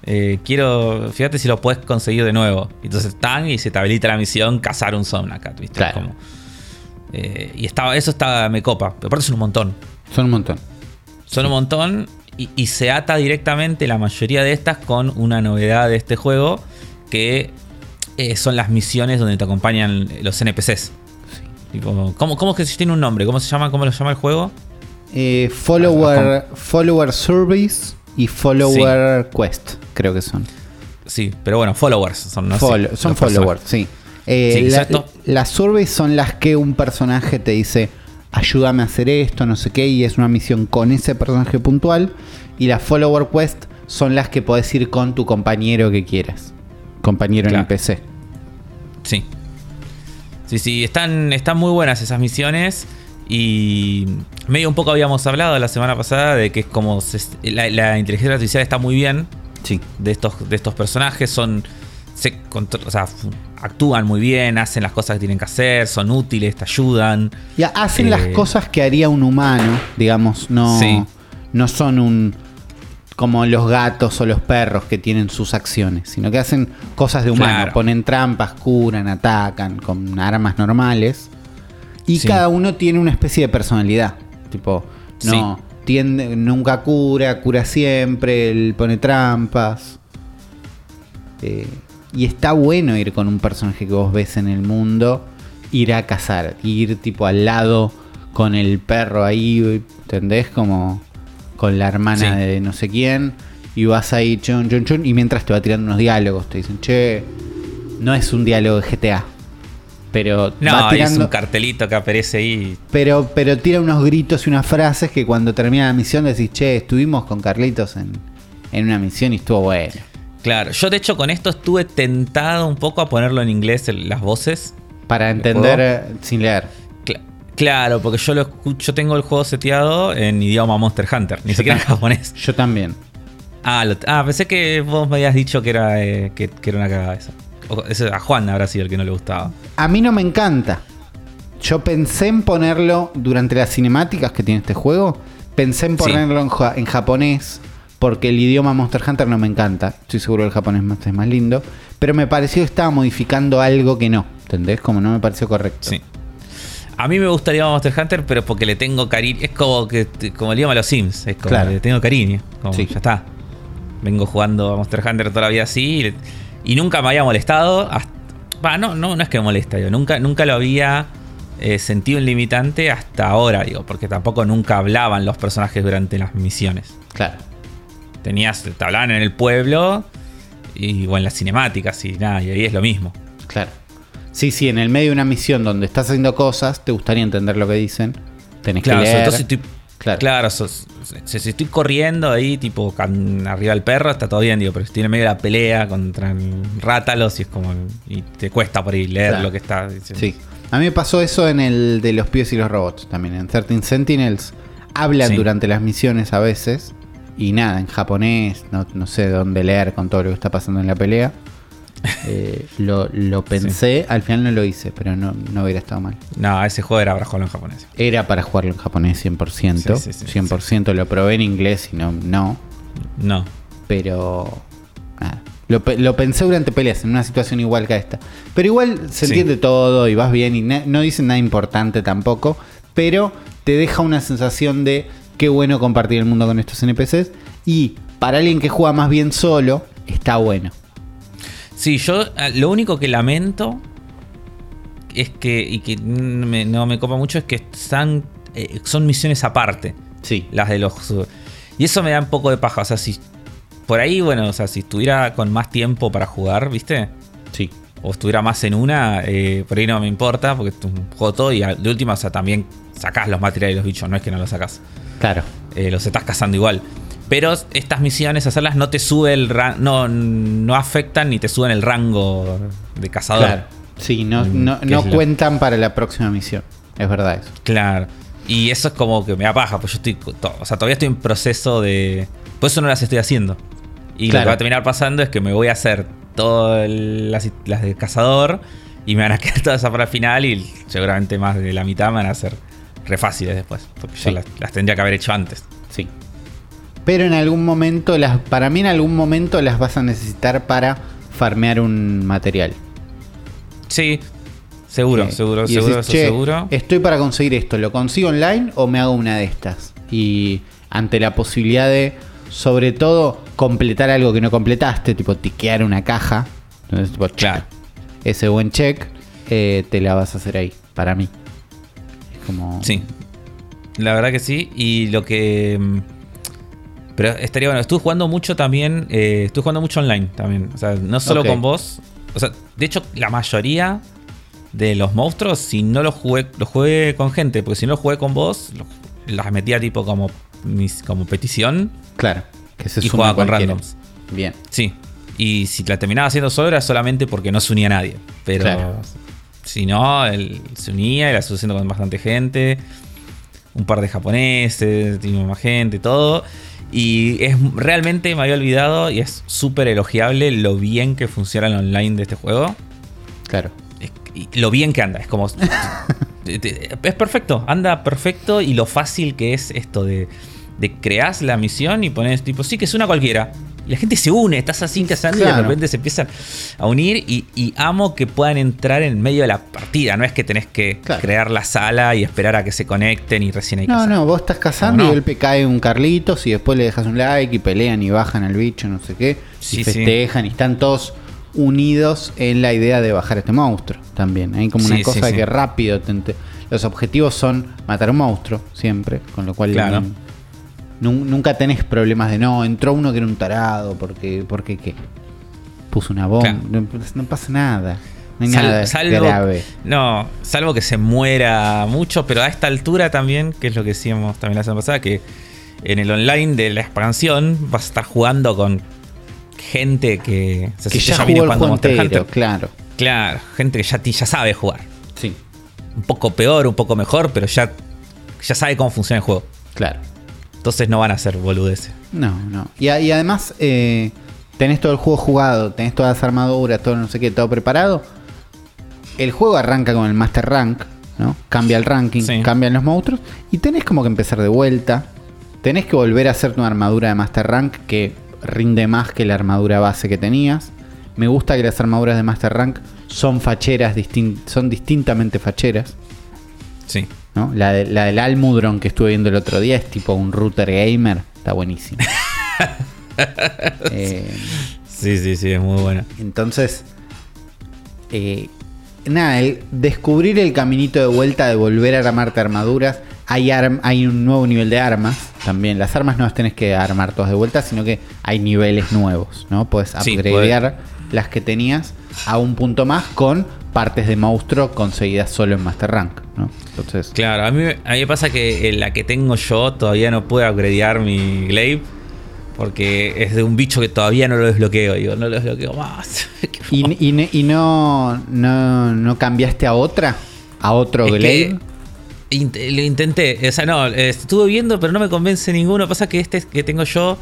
Eh, quiero, fíjate si lo puedes conseguir de nuevo. Entonces están y se te habilita la misión cazar un Somnacat, ¿viste? Claro. Como, eh, y estaba, eso está, me copa. Pero aparte son un montón. Son un montón. Son un montón y, y se ata directamente la mayoría de estas con una novedad de este juego que eh, son las misiones donde te acompañan los NPCs. Tipo, ¿cómo, ¿Cómo es que tiene un nombre? ¿Cómo se llama? ¿Cómo lo llama el juego? Eh, follower, follower Service y Follower Quest, creo que son. Sí, pero bueno, followers son, son followers, sí. Eh, Sí, la- exacto. las surveys son las que un personaje te dice, ayúdame a hacer esto, no sé qué, y es una misión con ese personaje puntual. Y las follower quest son las que podés ir con tu compañero que quieras. Compañero Claro. en PC. Sí. Sí, sí, están, están muy buenas esas misiones. Y medio un poco habíamos hablado la semana pasada de que es como se- la, la inteligencia artificial está muy bien Sí. de estos, de estos personajes. Son. Se contro- o sea, fu- actúan muy bien, hacen las cosas que tienen que hacer, son útiles, te ayudan. Y hacen Eh, las cosas que haría un humano, digamos, no, Sí. no son un como los gatos o los perros que tienen sus acciones, sino que hacen cosas de humano, Claro. ponen trampas, curan, atacan con armas normales. Y Sí. cada uno tiene una especie de personalidad. Tipo, no tiende, nunca cura, cura siempre, él pone trampas. Eh, y está bueno ir con un personaje que vos ves en el mundo, ir a cazar, ir tipo al lado con el perro ahí, ¿entendés? Como con la hermana Sí. de no sé quién, y vas ahí, chon, chon, chon, y mientras te va tirando unos diálogos, te dicen, che, no es un diálogo de GTA, pero No, va es un cartelito que aparece ahí. pero, pero tira unos gritos y unas frases que cuando termina la misión decís, che, estuvimos con Carlitos en, en una misión y estuvo bueno. Claro, yo de hecho con esto estuve tentado un poco a ponerlo en inglés el- las voces. Para ¿El entender eh, sin leer. Cla- Claro, porque yo lo escucho, tengo el juego seteado en idioma Monster Hunter, ni Yo siquiera en japonés. Yo también. Ah, lo- ah, pensé que vos me habías dicho que era, eh, que, que era una cagada eso. O- ese- a Juan habrá sido el que no le gustaba. A mí no me encanta. Yo pensé en ponerlo durante las cinemáticas que tiene este juego. Pensé en Sí. ponerlo en japonés. Porque el idioma Monster Hunter no me encanta. Estoy seguro que el japonés es más lindo. Pero me pareció que estaba modificando algo que no. ¿Entendés? Como no me pareció correcto. Sí. A mí me gustaría Monster Hunter, pero porque le tengo cariño. Es como que como el idioma de los Sims. Es como Claro. le tengo cariño. Como, Sí. Ya está. Vengo jugando a Monster Hunter toda la vida así. Y, nunca me había molestado. hasta- no, no, no es que me molesta, digo, nunca, nunca lo había eh, sentido un limitante hasta ahora, digo, porque tampoco nunca hablaban los personajes durante las misiones. Claro. Tenías, te hablaban en el pueblo y o en las cinemáticas y nada, y ahí es lo mismo. Claro. Sí, sí, en el medio de una misión donde estás haciendo cosas, te gustaría entender lo que dicen. Tenés Claro, que sobre leer. todo si estoy, Claro. claro, sos- si, si estoy corriendo ahí, tipo can- arriba del perro, está todo bien, digo, pero si estoy en medio de la pelea contra rátalos y es como. Y te cuesta por ahí leer Claro. lo que está diciendo. Sí. A mí me pasó eso en el de los pies y los robots también. En 13 Sentinels hablan Sí. durante las misiones a veces. Y nada, en japonés, no, no sé dónde leer con todo lo que está pasando en la pelea. Eh, lo, lo pensé, al final no lo hice, pero no, no hubiera estado mal. No, ese juego era para jugarlo en japonés. Era para jugarlo en japonés 100%. Sí, sí, sí, 100% lo probé en inglés y no, no. No. Pero nada. Lo, lo pensé durante peleas, en una situación igual que esta. Pero igual se entiende todo y vas bien y no dicen nada importante tampoco. Pero te deja una sensación de qué bueno compartir el mundo con estos NPCs. Y para alguien que juega más bien solo, está bueno. Sí, yo ah, lo único que lamento es que, y que no me, no me copa mucho, es que están, eh, son misiones aparte. Sí. Las de los. Y eso me da un poco de paja. O sea, si. Por ahí, bueno, o sea, si estuviera con más tiempo para jugar, ¿viste? Sí. O estuviera más en una, eh, por ahí no me importa, porque es un todo. Y de última, o sea, también sacás los materiales de los bichos, no es que no los sacás. Claro. Eh, los estás cazando igual. Pero estas misiones, hacerlas no te sube el no, no afectan ni te suben el rango de cazador. Claro. Sí, no, Mm, no, ¿qué no lo- cuentan para la próxima misión. Es verdad eso. Claro. Y eso es como que me da paja, pues yo estoy. to- O sea, todavía estoy en proceso de. Por eso no las estoy haciendo. Y lo que va a terminar pasando es que me voy a hacer todas las, las de cazador. Y me van a quedar todas para el final y seguramente más de la mitad van a ser re fáciles después. Porque yo las, las tendría que haber hecho antes. Sí. Pero en algún momento, las, para mí en algún momento las vas a necesitar para farmear un material. Sí, seguro, Eh, seguro, y seguro, decís, eso "Che, seguro. Estoy para conseguir esto, ¿lo consigo online o me hago una de estas? Y ante la posibilidad de, sobre todo, completar algo que no completaste, tipo tiquear una caja, entonces, tipo, check. Claro. ese buen check, eh, te la vas a hacer ahí, para mí. Como... Sí. La verdad que sí. Y lo que. mm, Pero estaría bueno. Estuve jugando mucho también. eh, estuve jugando mucho online también. O sea, no solo con vos. O sea, de hecho, la mayoría de los monstruos, si no los jugué, los jugué con gente. Porque si no los jugué con vos, los- las metía tipo como, mis, como petición. Claro, que se Y jugaba con cualquiera. randoms. Bien. Sí. Y si la terminaba haciendo solo era solamente porque no se unía a nadie. Pero Claro. Si no, él se unía y la haciendo con bastante gente. Un par de japoneses, tuvimos más gente, todo. Y es realmente, me había olvidado, y es súper elogiable lo bien que funciona el online de este juego. Claro. Es- y lo bien que anda, es como... es perfecto, anda perfecto y lo fácil que es esto de, de creas la misión y pones tipo, sí, que es una cualquiera. Y la gente se une, estás así cazando y Claro. de repente se empiezan a unir y, y amo que puedan entrar en medio de la partida. No es que tenés que Claro. crear la sala y esperar a que se conecten y recién hay No, no, vos estás cazando No, y de golpe cae un Carlitos y después le dejas un like y pelean y bajan al bicho, no sé qué. Sí, y sí. festejan y están todos unidos en la idea de bajar este monstruo también. Hay como una Sí, cosa que rápido te Los objetivos son matar un monstruo siempre, con lo cual Claro. nun- nunca tenés problemas de no, entró uno que era un tarado, porque, porque qué. Puso una bomba, Claro. no, no pasa nada. No hay Sal- nada salvo, grave. No, salvo que se muera mucho, pero a esta altura también, que es lo que decíamos también la semana pasada, que en el online de la expansión vas a estar jugando con gente que, o sea, Que si ya viene jugó el juego entero, Hunter, claro. claro, gente que ya, ya sabe jugar. Sí, Un poco peor, un poco mejor, pero ya, ya sabe cómo funciona el juego. claro. Entonces no van a ser boludeces. No, no. Y, a- y además, eh, tenés todo el juego jugado, tenés todas las armaduras, todo no sé qué, todo preparado. El juego arranca con el Master Rank, ¿no? Cambia el ranking, Sí. cambian los monstruos. Y tenés como que empezar de vuelta. Tenés que volver a hacer tu armadura de Master Rank que rinde más que la armadura base que tenías. Me gusta que las armaduras de Master Rank son facheras, distin- son distintamente facheras. Sí. ¿No? La, de- la del Almudron que estuve viendo el otro día es tipo un router gamer. Está buenísimo. Eh, Sí, sí, sí, es muy buena. entonces, eh, nada, el descubrir el caminito de vuelta de volver a armarte armaduras. Hay, arm- hay un nuevo nivel de armas también. Las armas no las tenés que armar todas de vuelta, sino que hay niveles nuevos, ¿no? Puedes Sí, upgradear las que tenías a un punto más con partes de monstruo conseguidas solo en Master Rank, ¿no? Entonces, Claro, a mí, me- a mí me pasa que eh, la que tengo yo todavía no puedo upgradear mi glaive. Porque es de un bicho que todavía no lo desbloqueo. Digo, no lo desbloqueo más. ¿Y, y- y no, no, no cambiaste a otra? ¿A otro Es Glaive? int- lo intenté. O sea, no, eh, estuve viendo, pero no me convence ninguno. Pasa que este que tengo yo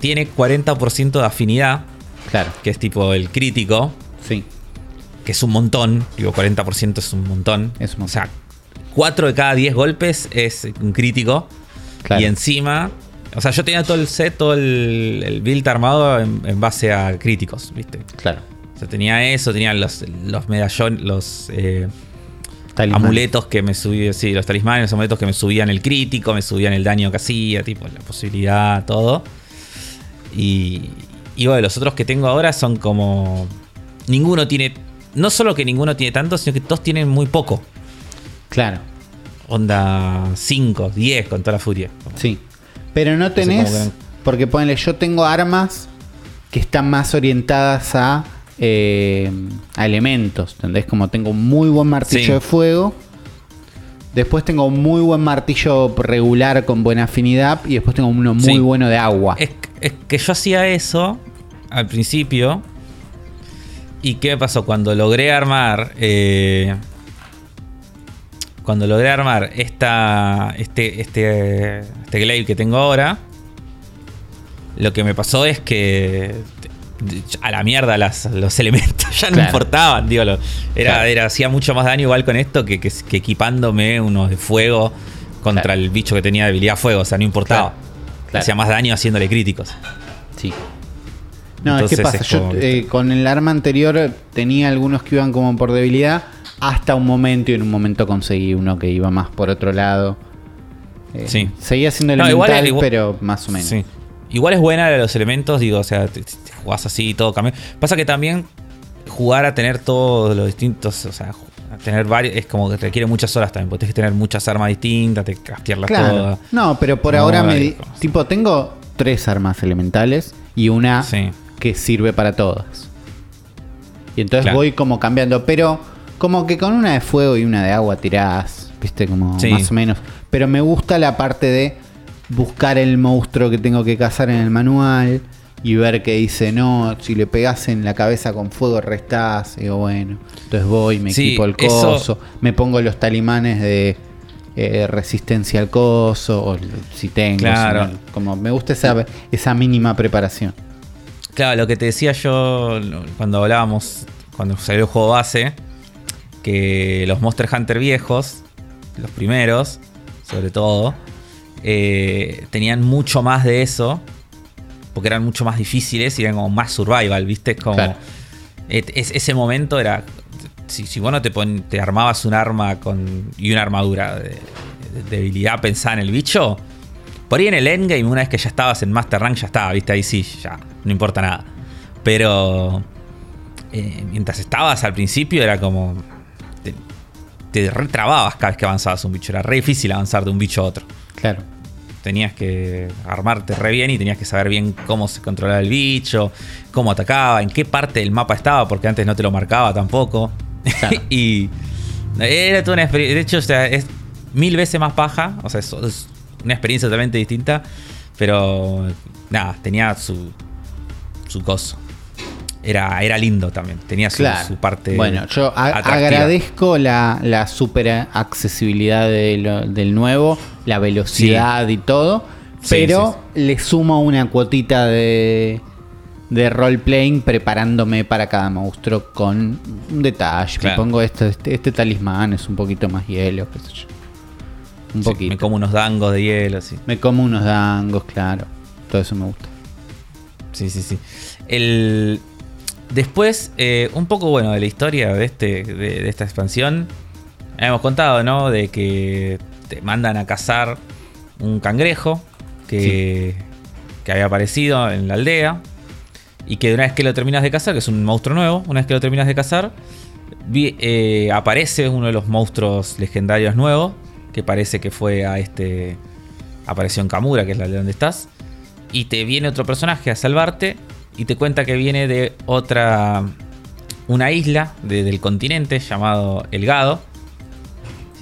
tiene 40% de afinidad, Claro, que es tipo el crítico, sí. que es un montón. Digo, 40% es un montón. Es un O sea, 4 de cada 10 golpes es un crítico. Claro. Y encima, o sea, yo tenía todo el set, todo el, el build armado en, en base a críticos, ¿viste? Claro. O sea, tenía eso, tenía los, los medallones, los eh, amuletos que me subían, sí, los talismanes, los amuletos que me subían el crítico, me subían el daño que hacía, tipo, la posibilidad, todo. Y, y bueno, los otros que tengo ahora son como. Ninguno tiene. No solo que ninguno tiene tanto, sino que todos tienen muy poco. Claro, Onda 5, 10 con toda la furia. sí. Pero no tenés, porque ponele, yo tengo armas que están más orientadas a, eh, a elementos, ¿entendés? Como tengo un muy buen martillo Sí. de fuego, después tengo un muy buen martillo regular con buena afinidad y después tengo uno muy Sí. bueno de agua. Es, es que yo hacía eso al principio. ¿Y qué me pasó? Cuando logré armar. eh, cuando logré armar esta, este, este, este glaive que tengo ahora. Lo que me pasó es que a la mierda las, los elementos, ya no Claro. importaban, digo, era, Claro. era, hacía mucho más daño igual con esto que, que, que equipándome unos de fuego contra Claro. el bicho que tenía debilidad a fuego, o sea, no importaba. Claro. Claro. Hacía más daño haciéndole críticos. Sí. No, Entonces es que pasa, es yo eh, con el arma anterior tenía algunos que iban como por debilidad hasta un momento y en un momento conseguí uno que iba más por otro lado. Eh, Sí. Seguía siendo elemental, igual- pero más o menos. Sí. Igual es buena de los elementos, digo, o sea, te, te jugás así y todo cambia. Pasa que también jugar a tener todos los distintos, o sea, a tener varios, es como que requiere muchas horas también, porque tienes que tener muchas armas distintas, te castearlas Claro. todas. No, pero por No, ahora me di- tipo tengo tres armas elementales y una Sí. que sirve para todas. Y entonces Claro. voy como cambiando, pero como que con una de fuego y una de agua tirás, viste, como Sí. más o menos. Pero me gusta la parte de buscar el monstruo que tengo que cazar en el manual y ver que dice, no, si le pegas en la cabeza con fuego restás. Y digo, bueno, entonces voy, me Sí, equipo el eso- coso, me pongo los talimanes de eh, resistencia al coso, o si tengo, Claro. como me gusta esa, esa mínima preparación. Claro, lo que te decía yo cuando hablábamos, cuando salió el juego base, que los Monster Hunter viejos, los primeros, sobre todo, eh, tenían mucho más de eso, porque eran mucho más difíciles y eran como más survival, ¿viste? Como. Claro. et- es- ese momento era. Si, si vos no te, pon- te armabas un arma con, y una armadura de, de debilidad pensada en el bicho, por ahí en el endgame, una vez que ya estabas en Master Rank, ya estaba, ¿viste? Ahí sí, ya, no importa nada. Pero. eh, mientras estabas al principio, era como. Te, te retrababas cada vez que avanzabas un bicho. Era re difícil avanzar de un bicho a otro Claro. tenías que armarte re bien y tenías que saber bien cómo se controlaba el bicho, cómo atacaba, en qué parte del mapa estaba, porque antes no te lo marcaba tampoco. Claro. y era toda una experiencia. De hecho, o sea, es mil veces más paja. O sea, es, es una experiencia totalmente distinta. Pero nada, tenía su, su coso. Era, era lindo también. Tenía su, Claro. su parte. Bueno, yo agradezco la, la super accesibilidad de lo- del nuevo, la velocidad y todo, Sí, pero le sumo una cuotita de, de roleplaying preparándome para cada monstruo con un detalle. Claro. Me pongo este, este, este talismán, es un poquito más hielo, qué sé yo. Un poquito. me como unos dangos de hielo, sí. Me como unos dangos, claro. Todo eso me gusta. Sí, sí, sí. El... Después, eh, un poco bueno de la historia de, este, de, de esta expansión. Hemos contado, ¿no? De que te mandan a cazar un cangrejo que, que había aparecido en la aldea. Y que una vez que lo terminas de cazar, que es un monstruo nuevo, una vez que lo terminas de cazar, vi- eh, aparece uno de los monstruos legendarios nuevos. Que parece que fue a este. Apareció en Kamura, que es la aldea donde estás y te viene otro personaje a salvarte y te cuenta que viene de otra una isla de- del continente llamado El Gado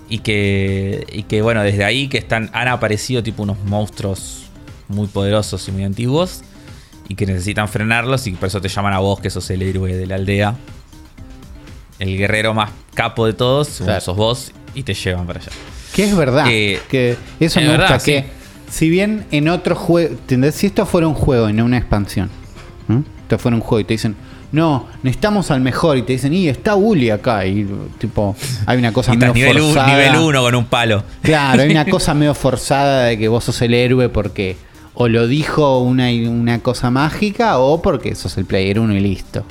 y que y que bueno desde ahí que están han aparecido tipo unos monstruos muy poderosos y muy antiguos y que necesitan frenarlos y por eso te llaman a vos que sos el héroe de la aldea el guerrero más capo de todos Claro. sos vos y te llevan para allá Que es verdad. Eh, que eso es me gusta. verdad, que sí. si bien en otro juego. Si esto fuera un juego y no una expansión. ¿No? Esto fuera un juego y te dicen. No, necesitamos al mejor. Y te dicen, y está Uli acá. Y tipo, hay una cosa medio nivel, forzada. nivel 1 con un palo Claro, hay una cosa medio forzada de que vos sos el héroe porque o lo dijo una, una cosa mágica o porque sos el player 1 y listo.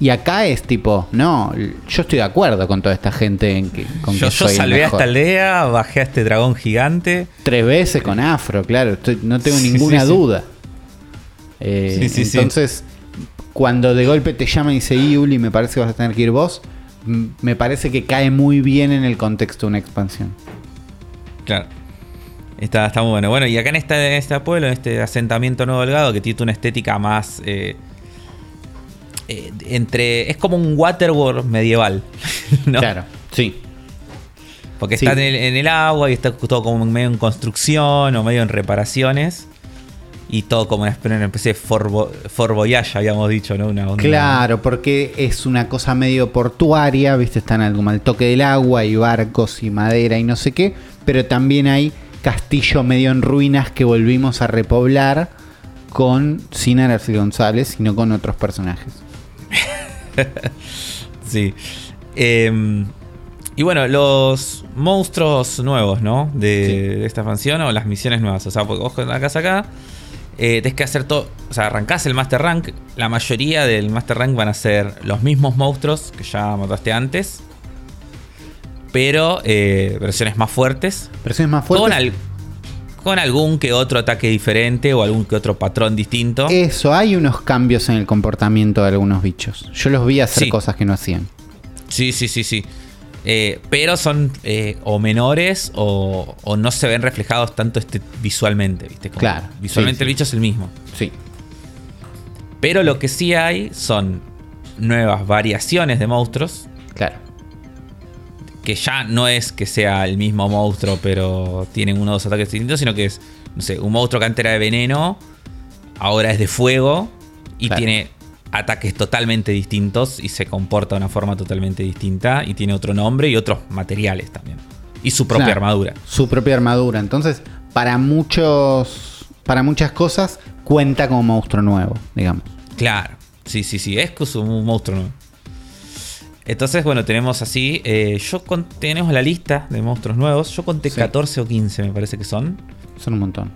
Y acá es tipo, no, yo estoy de acuerdo con toda esta gente en que, con Yo, que yo el salvé a esta aldea, bajé a este dragón gigante. Tres veces con afro, claro, estoy- no tengo Sí, ninguna sí, sí. Eh, Sí, sí, sí. entonces, cuando de golpe te llama y dice, y Uli, me parece que vas a tener que ir vos, me parece que cae muy bien en el contexto de una expansión. Claro. Está, está muy bueno. Bueno, y acá en este, en este pueblo, en este asentamiento nuevo delgado, que tiene una estética más. eh, eh, entre. Es como un Waterworld medieval. ¿no? Claro, sí. Porque Sí. está en el, en el agua y está todo como medio en construcción o medio en reparaciones. Y todo como una especie de Fort, Bo- Fort Voyage, habíamos dicho, ¿no? Una onda- Claro, porque es una cosa medio portuaria, ¿viste? Están al, como al toque del agua y barcos y madera y no sé qué, pero también hay castillo medio en ruinas que volvimos a repoblar con sin Araceli González, sino con otros personajes. sí. Em, y bueno, los monstruos nuevos, ¿no? De, Sí. de esta expansión o las misiones nuevas. O sea, porque vos acá acá. Eh, tenés que hacer todo. O sea, arrancás el Master Rank. La mayoría del Master Rank van a ser los mismos monstruos que ya mataste antes. Pero eh, versiones más fuertes. Versiones más Con, fuertes. al- con algún que otro ataque diferente o algún que otro patrón distinto. Eso, hay unos cambios en el comportamiento de algunos bichos. Yo los vi hacer Sí. cosas que no hacían. Sí, sí, sí, sí. Eh, pero son eh, o menores o, o no se ven reflejados tanto este, visualmente, ¿viste? Como Claro, Visualmente sí, el sí. bicho es el mismo. Sí. Pero lo que sí hay son nuevas variaciones de monstruos. Claro. Que ya no es que sea el mismo monstruo, pero tienen unos ataques distintos, sino que es, no sé, un monstruo que antes era de veneno, ahora es de fuego y Claro. tiene ataques totalmente distintos y se comporta de una forma totalmente distinta y tiene otro nombre y otros materiales también. Y su propia Claro. armadura. Su propia armadura. Entonces, para muchos. Para muchas cosas, cuenta como monstruo nuevo, digamos. Claro, sí, sí, sí, es un monstruo nuevo. Entonces, bueno, tenemos así. eh, yo con- tenemos la lista de monstruos nuevos. Yo conté Sí. 14 o 15, me parece que son. Son un montón.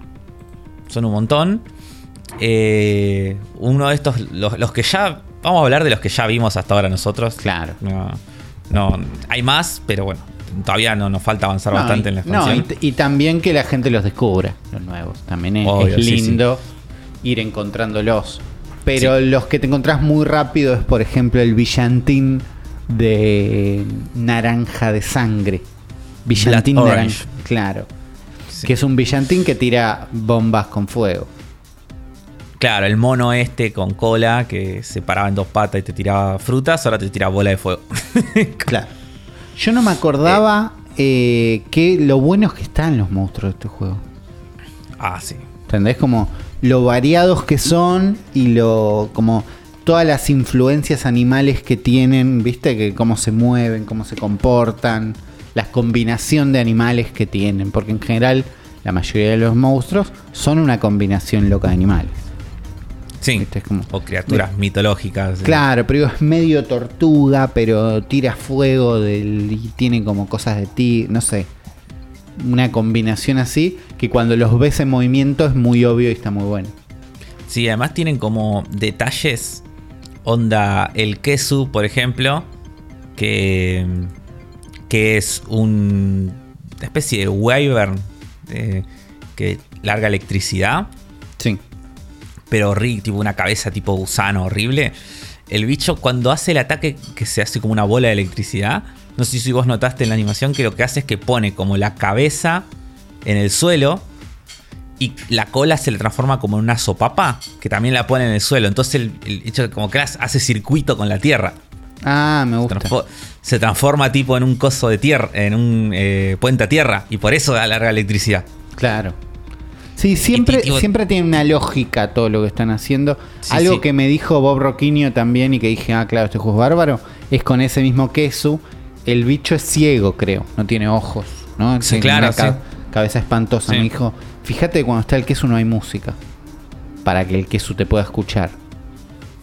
Son un montón. Eh, uno de estos, los, los que ya. Vamos a hablar de los que ya vimos hasta ahora nosotros. Claro. No, no, hay más, pero bueno, todavía no nos falta avanzar bastante en la no, expansión. y, t- y también que la gente los descubra, los nuevos. También es, Obvio, es sí, lindo ir encontrándolos. Pero los que te encontrás muy rápido es, por ejemplo, el villantín de naranja de sangre. Villantín Blood naranja. Claro. Que es un villantín que tira bombas con fuego. Claro, el mono este con cola que se paraba en dos patas y te tiraba frutas, ahora te tira bola de fuego. Claro. Yo no me acordaba eh, que lo buenos que están los monstruos de este juego. ah, sí. ¿Entendés? Como lo variados que son y lo como todas las influencias animales que tienen, ¿viste? Que cómo se mueven, cómo se comportan, la combinación de animales que tienen, porque en general la mayoría de los monstruos son una combinación loca de animales. Sí. Viste, es como- O criaturas mitológicas. sí. Claro, pero es medio tortuga, pero tira fuego del, y tiene como cosas de ti, no sé. Una combinación así que cuando los ves en movimiento es muy obvio y está muy bueno. Sí, además tienen como detalles. Onda el Kesu, por ejemplo. Que, que es un, una especie de wyvern eh, que larga electricidad. Sí. Pero horrible, tipo una cabeza tipo gusano horrible. El bicho cuando hace el ataque que se hace como una bola de electricidad. No sé si vos notaste en la animación que lo que hace es que pone como la cabeza en el suelo y la cola se le transforma como en una sopapa que también la pone en el suelo. Entonces el, el bicho como que hace circuito con la tierra. Ah, me Se gusta. Se transforma tipo en un coso de tierra, en un eh, puente a tierra y por eso da larga electricidad. Claro. Sí, siempre, Y- y- siempre tiene una lógica todo lo que están haciendo. Sí, Algo sí. que me dijo Bob Roquinho también y que dije, ah, claro, este juego es bárbaro, es con ese mismo queso. El bicho es ciego, creo, no tiene ojos, ¿no? Sí, Tiene claro, una cabeza espantosa. Me dijo, fíjate que cuando está el queso no hay música. Para que el queso te pueda escuchar.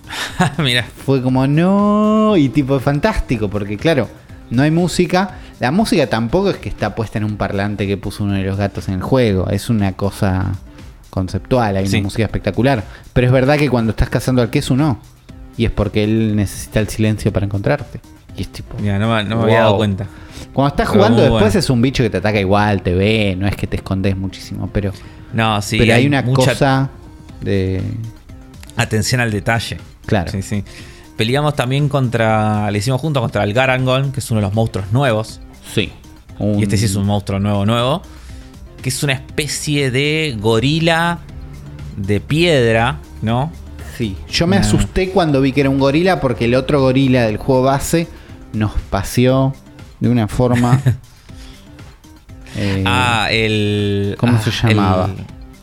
Mira, Fue como, no, y tipo fantástico, porque claro, no hay música. La música tampoco es que está puesta en un parlante que puso uno de los gatos en el juego, es una cosa conceptual, hay Sí. una música espectacular. Pero es verdad que cuando estás cazando al queso no, y es porque él necesita el silencio para encontrarte. Y es tipo, mira, no, me- no me había dado cuenta. cuando estás jugando después bueno. es un bicho que te ataca igual, te ve, no es que te escondes muchísimo, pero, No, sí. pero hay, una mucha cosa de... atención al detalle. Claro. Sí, sí. Peleamos también contra. Le hicimos juntos contra el Garangon, que es uno de los monstruos nuevos. Sí. Y este sí es un monstruo nuevo, nuevo. Que es una especie de gorila de piedra, ¿no? Sí, yo me Nah. asusté cuando vi que era un gorila porque el otro gorila del juego base nos paseó de una forma. eh, ah, el. ¿cómo ah, se llamaba?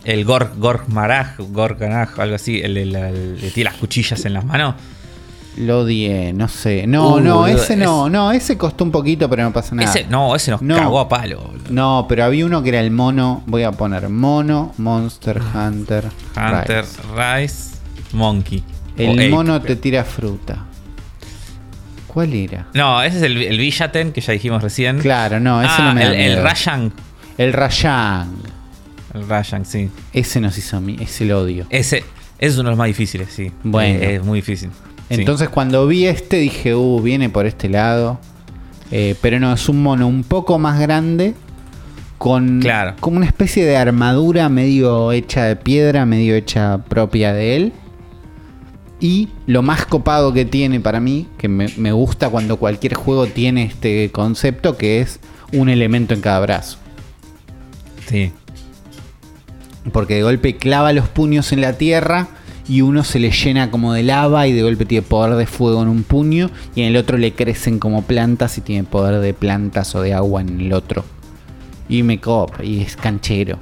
El, el Gor, Gormaraj, Gorganaj, algo así. El, el- el- que tiene las cuchillas en las manos. Lo odié, no sé. No, Uh, no, ese no, no, ese costó un poquito, pero no pasa nada. Ese, no, ese nos No. cagó a palo. boludo. No, pero había uno que era el mono. Voy a poner mono, Monster Hunter. Hunter, Rise. Rice, Monkey. El Ape. mono te tira fruta. ¿Cuál era? No, ese es el, el Villaten que ya dijimos recién. Claro, no, ese ah, no me da el, el miedo. Rayan. El Rayang. El Rayan, sí. Ese nos hizo a mí, ese lo odio. Ese, ese es uno de los más difíciles, sí. Bueno. Es muy difícil. Sí. Entonces cuando vi este dije, uh, viene por este lado. Eh, pero no, es un mono un poco más grande. Con Claro. como una especie de armadura medio hecha de piedra, medio hecha propia de él. Y lo más copado que tiene para mí, que me, me gusta cuando cualquier juego tiene este concepto, que es un elemento en cada brazo. Sí. Porque de golpe clava los puños en la tierra y uno se le llena como de lava y de golpe tiene poder de fuego en un puño y en el otro le crecen como plantas y tiene poder de plantas o de agua en el otro. Y me copa y es canchero.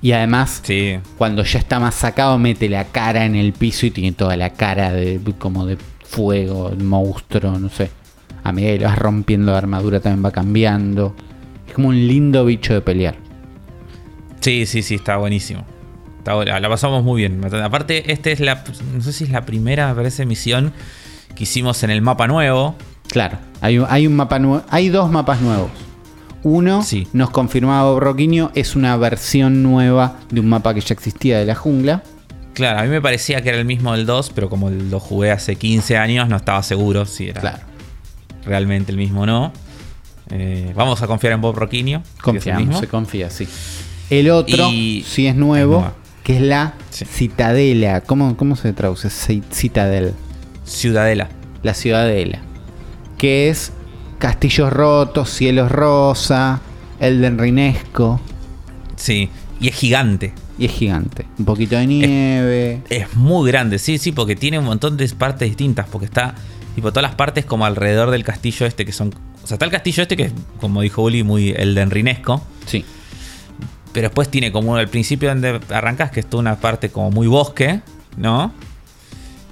Y además, Sí. cuando ya está más sacado, mete la cara en el piso y tiene toda la cara de como de fuego, monstruo, no sé. A medida que lo vas rompiendo la armadura también va cambiando. Es como un lindo bicho de pelear. Sí, sí, sí, está buenísimo. La pasamos muy bien. Aparte, este es la. No sé si es la primera, me parece, misión que hicimos en el mapa nuevo. Claro, hay, hay un mapa nuevo. Hay dos mapas nuevos. Uno, Sí. nos confirmaba Bob es una versión nueva de un mapa que ya existía de la jungla. Claro, a mí me parecía que era el mismo del 2, pero como lo jugué hace 15 años, no estaba seguro si era Claro, realmente el mismo o no. Eh, vamos a confiar en Bob el confiamos, se confía, sí. El otro, Y- sí es nuevo. Que es la Sí. Citadela. ¿Cómo, ¿Cómo se traduce? Ci- Citadel. Ciudadela. La Ciudadela. Que es castillos rotos, cielos rosa, Elden Rinesco. Sí, y es gigante. Y es gigante. Un poquito de nieve. Es muy grande, sí, sí, porque tiene un montón de partes distintas, porque está, tipo, todas las partes como alrededor del castillo este que son... O sea, está el castillo este que es, como dijo Uli, muy el Rinesco, Sí. Pero después tiene como al principio donde arrancas, que es toda una parte como muy bosque, ¿no?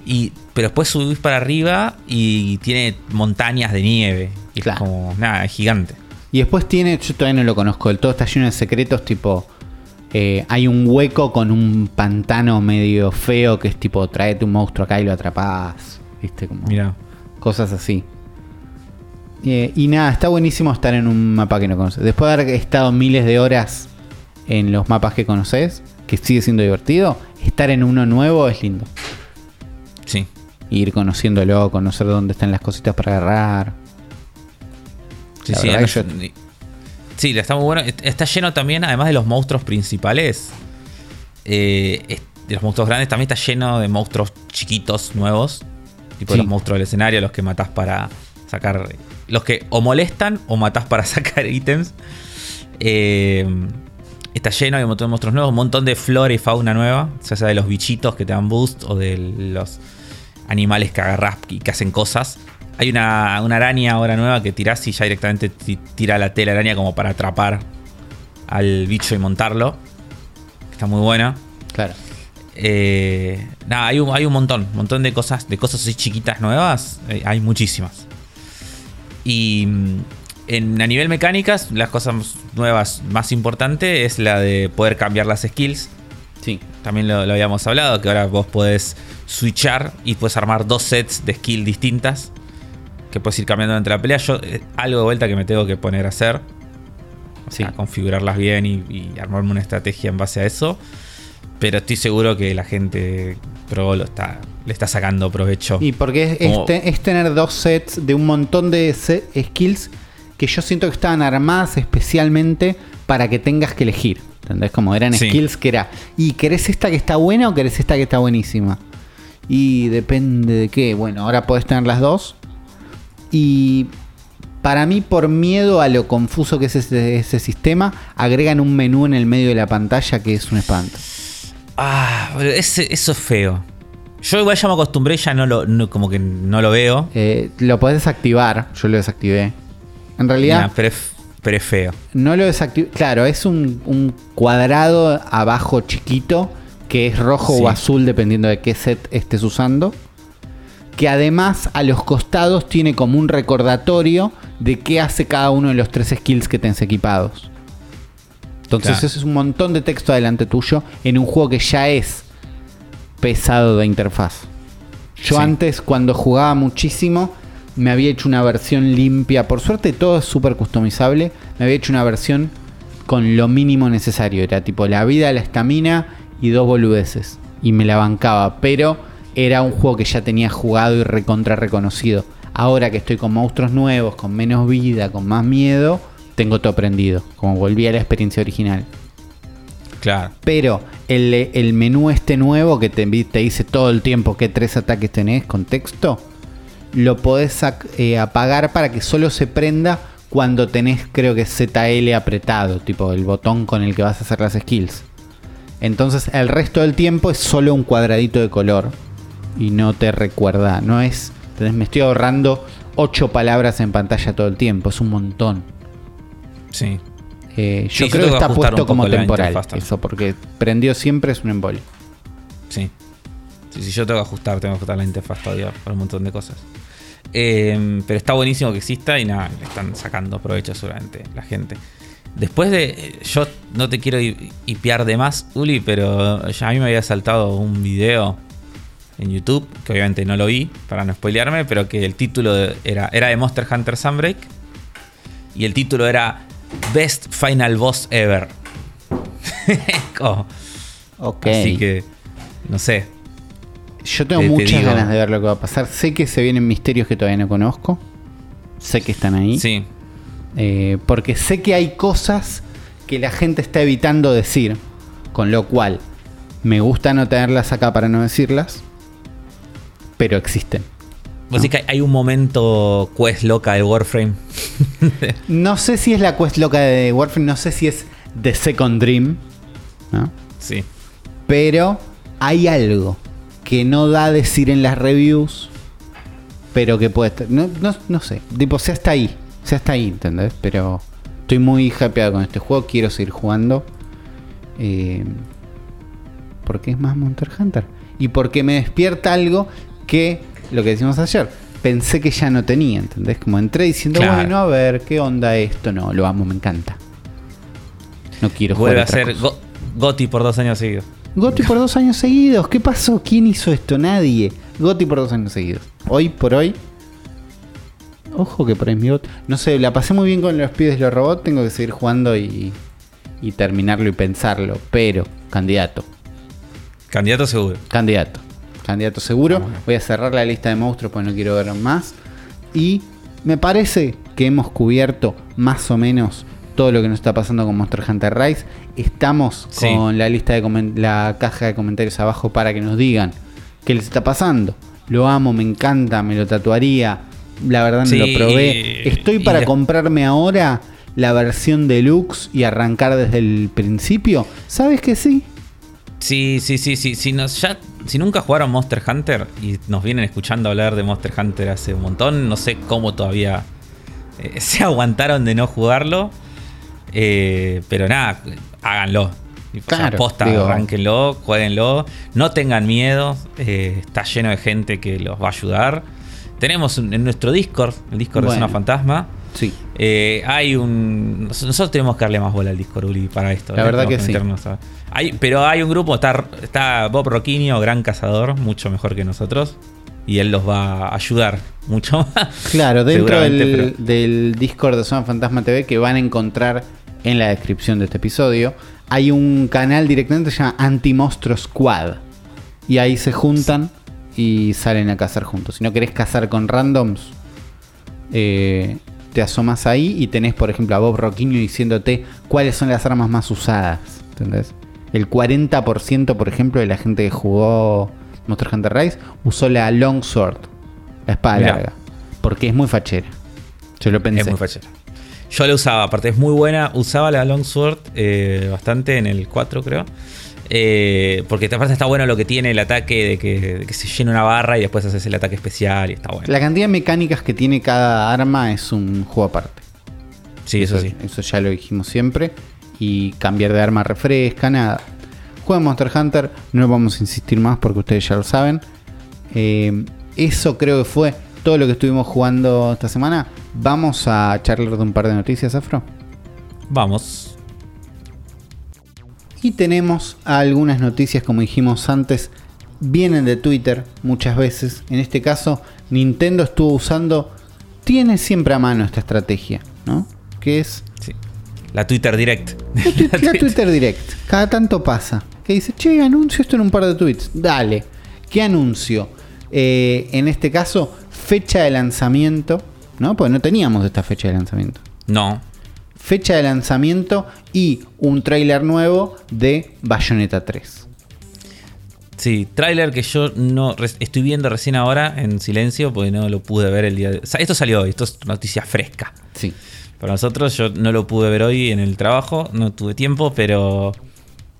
Y, pero después subís para arriba y tiene montañas de nieve. Y Claro. es como, nada, es gigante. Y después tiene, yo todavía no lo conozco del todo, está lleno de secretos, tipo, eh, hay un hueco con un pantano medio feo que es tipo, tráete un monstruo acá y lo atrapás, viste, como Mira. cosas así. Eh, y nada, está buenísimo estar en un mapa que no conoces. Después de haber estado miles de horas en los mapas que conoces, que sigue siendo divertido, estar en uno nuevo es lindo. Sí. Ir conociéndolo, conocer dónde están las cositas para agarrar. Sí, La sí, no- yo- sí, está muy bueno. Est- Está lleno también, además de los monstruos principales, eh, de los monstruos grandes, también está lleno de monstruos chiquitos, nuevos. Tipo Sí. los monstruos del escenario, los que matás para sacar. Los que o molestan o matás para sacar ítems. Eh, está lleno, hay un montón de monstruos nuevos, un montón de flora y fauna nueva. Ya sea de los bichitos que te dan boost o de los animales que agarrás y que hacen cosas. Hay una, una araña ahora nueva que tirás y ya directamente ti- tira la tela araña como para atrapar al bicho y montarlo. Está muy buena. Claro. Eh, nada, hay un, hay un montón, un montón de cosas, de cosas así chiquitas nuevas. eh, hay muchísimas. Y mm, en, a nivel mecánicas, las cosas nuevas más importante es la de poder cambiar las skills. Sí. También lo, lo habíamos hablado, que ahora vos podés switchar y puedes armar dos sets de skill distintas. Que puedes ir cambiando entre la pelea. Yo, eh, algo de vuelta que me tengo que poner a hacer. O sea, Sí. configurarlas bien y, y armarme una estrategia en base a eso. Pero estoy seguro que la gente pro lo está, le está sacando provecho. Y porque es, Como- es te- es tener dos sets de un montón de skills que yo siento que estaban armadas especialmente para que tengas que elegir. ¿Entendés? Como eran Sí. skills que era. ¿Y querés esta que está buena o querés esta que está buenísima? Y depende de qué. Bueno, ahora podés tener las dos. Y para mí, por miedo a lo confuso que es ese, ese sistema, agregan un menú en el medio de la pantalla que es un espanto. Ah, pero ese- eso es feo. Yo igual ya me acostumbré, ya no lo, no- como que no lo veo. Eh, lo podés desactivar. Yo lo desactivé. En realidad. Nah, pero, es, pero es feo. No lo desactivo. Claro, es un, un cuadrado abajo chiquito que es rojo Sí. o azul dependiendo de qué set estés usando. que además a los costados tiene como un recordatorio de qué hace cada uno de los tres skills que tenés equipados. Entonces Claro. eso es un montón de texto adelante tuyo en un juego que ya es pesado de interfaz. Yo Sí. antes, cuando jugaba muchísimo, me había hecho una versión limpia. Por suerte todo es súper customizable. Me había hecho una versión con lo mínimo necesario. Era tipo la vida, la estamina y dos boludeces. Y me la bancaba. Pero era un juego que ya tenía jugado y recontra reconocido. Ahora que estoy con monstruos nuevos, con menos vida, con más miedo, tengo todo aprendido. Como volví a la experiencia original. Claro. Pero el, el menú este nuevo que te, te dice todo el tiempo qué tres ataques tenés con texto, lo podés eh, apagar para que solo se prenda cuando tenés, creo que ZL apretado, tipo el botón con el que vas a hacer las skills. Entonces el resto del tiempo es solo un cuadradito de color y no te recuerda, no es, entonces me estoy ahorrando ocho palabras en pantalla todo el tiempo, es un montón. Sí. Eh, yo creo que está puesto como temporal, eso, porque prendió siempre es un embole. Sí. Sí, sí, yo tengo que ajustar, tengo que ajustar la interfaz todavía para un montón de cosas. Eh, pero está buenísimo que exista y nada, le están sacando provecho seguramente la gente. Después de. eh, Yo no te quiero hi- hipear de más, Uli, pero ya a mí me había saltado un video en YouTube, que obviamente no lo vi para no spoilearme, pero que el título era, era de Monster Hunter Sunbreak. Y el título era Best Final Boss Ever. Como- Ok. Así que, no sé. Yo tengo te- te muchas digo- ganas de ver lo que va a pasar. Sé que se vienen misterios que todavía no conozco. Sé que están ahí. Sí, Eh, porque sé que hay cosas que la gente está evitando decir. Con lo cual, me gusta no tenerlas acá para no decirlas. Pero existen. Vos decís que hay un momento quest loca de Warframe. No sé si es la quest loca de Warframe. No sé si es The Second Dream. ¿no? sí. Pero hay algo que no da a decir en las reviews, pero que puede estar. No, no, no sé. Tipo, sea hasta ahí. Sea hasta ahí, ¿entendés? Pero estoy muy hypeado con este juego. Quiero seguir jugando. Eh, porque es más Monster Hunter. Y porque me despierta algo que, lo que decimos ayer, pensé que ya no tenía, ¿entendés? Como entré diciendo, Claro. bueno, a ver, ¿qué onda esto? No, lo amo, me encanta. No quiero jugar Vuelve a ser. Go- Goti por dos años seguidos. Goti por dos años seguidos. ¿Qué pasó? ¿Quién hizo esto? Nadie. Goti por dos años seguidos. Hoy por hoy. Ojo que por ahí mi Goti. No sé, la pasé muy bien con los pibes de los robots. Tengo que seguir jugando y, y terminarlo y pensarlo. Pero, candidato. Candidato seguro. Candidato. Candidato seguro. Ah. Voy a cerrar la lista de monstruos porque no quiero ver más. Y me parece que hemos cubierto más o menos todo lo que nos está pasando con Monster Hunter Rise. Estamos Sí. con la lista de la caja de comentarios abajo para que nos digan qué les está pasando. Lo amo, me encanta, me lo tatuaría. La verdad no Sí, lo probé. Estoy para comprarme ahora la versión deluxe y arrancar desde el principio. ¿Sabes que sí? Sí, sí, sí, sí. Si, nos, ya, si nunca jugaron Monster Hunter y nos vienen escuchando hablar de Monster Hunter hace un montón, no sé cómo todavía eh, se aguantaron de no jugarlo. Eh, pero nada, háganlo. Y, o sea, Claro, posta, digo- arránquenlo, jueguenlo. No tengan miedo. eh, está lleno de gente que los va a ayudar. Tenemos en nuestro Discord, el Discord de. Zona Fantasma. Sí. Eh, hay un. nos- Nosotros tenemos que darle más bola al Discord, Uli, para esto. La verdad Tenemos que sí. a- Hay, pero hay un grupo, está, está Bob Roquinio, gran cazador, mucho mejor que nosotros. Y él los va a ayudar mucho más. Claro, dentro del, pero- del Discord de Zona Fantasma TV que van a encontrar en la descripción de este episodio, hay un canal directamente que se llama Antimostro Squad. Y ahí se juntan y salen a cazar juntos. Si no querés cazar con randoms, eh, te asomas ahí y tenés, por ejemplo, a Bob Roquinho diciéndote cuáles son las armas más usadas. ¿Entendés? El 40%, por ejemplo, de la gente que jugó Monster Hunter Rise usó la Longsword, la espada Mirá. larga. Porque es muy fachera. Yo lo pensé. Es muy fachera. Yo la usaba, aparte es muy buena. Usaba la Longsword eh, bastante en el 4, creo. Eh, porque aparte está bueno lo que tiene el ataque de que, de que se llena una barra y después haces el ataque especial y está bueno. La cantidad de mecánicas que tiene cada arma es un juego aparte. sí, eso sí. Eso ya lo dijimos siempre. Y cambiar de arma refresca, nada. Juega Monster Hunter, no vamos a insistir más porque ustedes ya lo saben. Eh, eso creo que fue todo lo que estuvimos jugando esta semana. Vamos a charlar de un par de noticias, Afro. Vamos. Y tenemos algunas noticias, como dijimos antes, vienen de Twitter muchas veces. En este caso, Nintendo estuvo usando, tiene siempre a mano esta estrategia, ¿no? Que es Sí. La Twitter Direct. la, la Twitter Direct. Cada tanto pasa. Que dice, che, anuncio esto en un par de tweets. Dale. ¿Qué anuncio? Eh, en este caso, fecha de lanzamiento, ¿no? Porque no teníamos esta fecha de lanzamiento. No. Fecha de lanzamiento y un tráiler nuevo de Bayonetta 3. Sí, tráiler que yo no estoy viendo recién ahora en silencio porque no lo pude ver el día de... esto salió hoy, esto es noticia fresca. Sí. Para nosotros yo no lo pude ver hoy en el trabajo, no tuve tiempo, pero...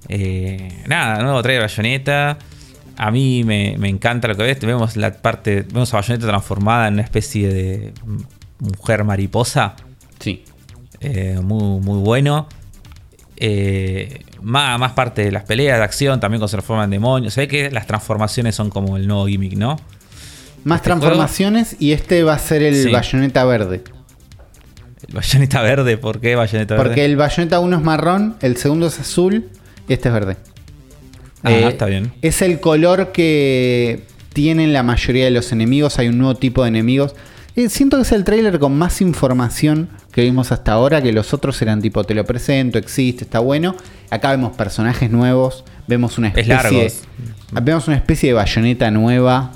eh, nada, nuevo trailer de Bayonetta. A mí me, me encanta lo que ves. Vemos la parte... Vemos a Bayonetta transformada en una especie de mujer mariposa. Sí. Eh, muy, muy bueno. Eh, más, más parte de las peleas de acción, también cuando se transforman en demonios. Se ve que las transformaciones son como el nuevo gimmick, ¿no? Más Este transformaciones y este va a ser el Sí. Bayonetta verde. El bayoneta verde, ¿por qué bayoneta verde? Porque el Bayonetta 1 es marrón, el segundo es azul y este es verde. Ah, Eh, está bien. Es el color que tienen la mayoría de los enemigos. Hay un nuevo tipo de enemigos. Eh, siento que es el tráiler con más información que vimos hasta ahora. Que los otros eran tipo, te lo presento, existe, está bueno. Acá vemos personajes nuevos. Vemos una Es especie, largos. vemos una especie de bayoneta nueva.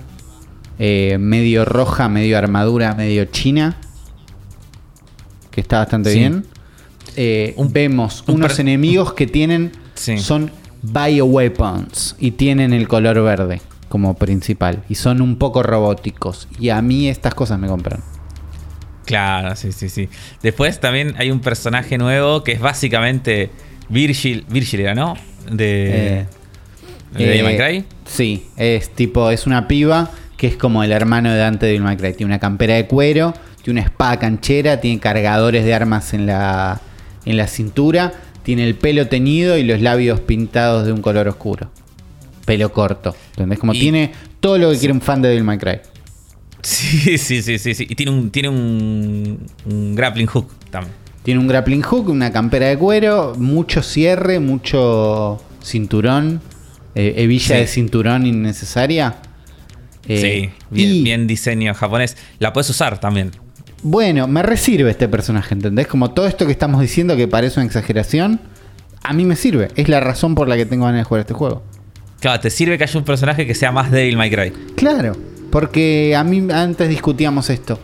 eh, medio roja, medio armadura, medio china. Que está bastante Sí. bien. Eh, Un- vemos un unos enemigos que tienen Sí. son bioweapons y tienen el color verde como principal y son un poco robóticos y a mí estas cosas me compran. Claro, sí, sí, sí. Después también hay un personaje nuevo que es básicamente Virgil. Virgil era, ¿no? De. Eh, de eh, Cry. Sí, es tipo es una piba que es como el hermano de Dante de Devil May Cry. Tiene una campera de cuero, tiene una espada canchera, tiene cargadores de armas en la en la cintura, tiene el pelo teñido y los labios pintados de un color oscuro. Pelo corto, ¿entendés? Como Y- tiene todo lo que quiere un fan de Devil May Cry. Sí, sí, sí, sí, sí. Y tiene un, tiene un, un grappling hook también. Tiene un grappling hook, una campera de cuero, mucho cierre, mucho cinturón, eh, hebilla Sí. de cinturón innecesaria. Eh, sí, bien, y, bien diseño japonés. La puedes usar también. Bueno, me resirve este personaje, ¿entendés? Como todo esto que estamos diciendo que parece una exageración, a mí me sirve. Es la razón por la que tengo ganas de jugar este juego. Claro, te sirve que haya un personaje que sea más Devil May Cry. Claro, porque a mí antes discutíamos esto.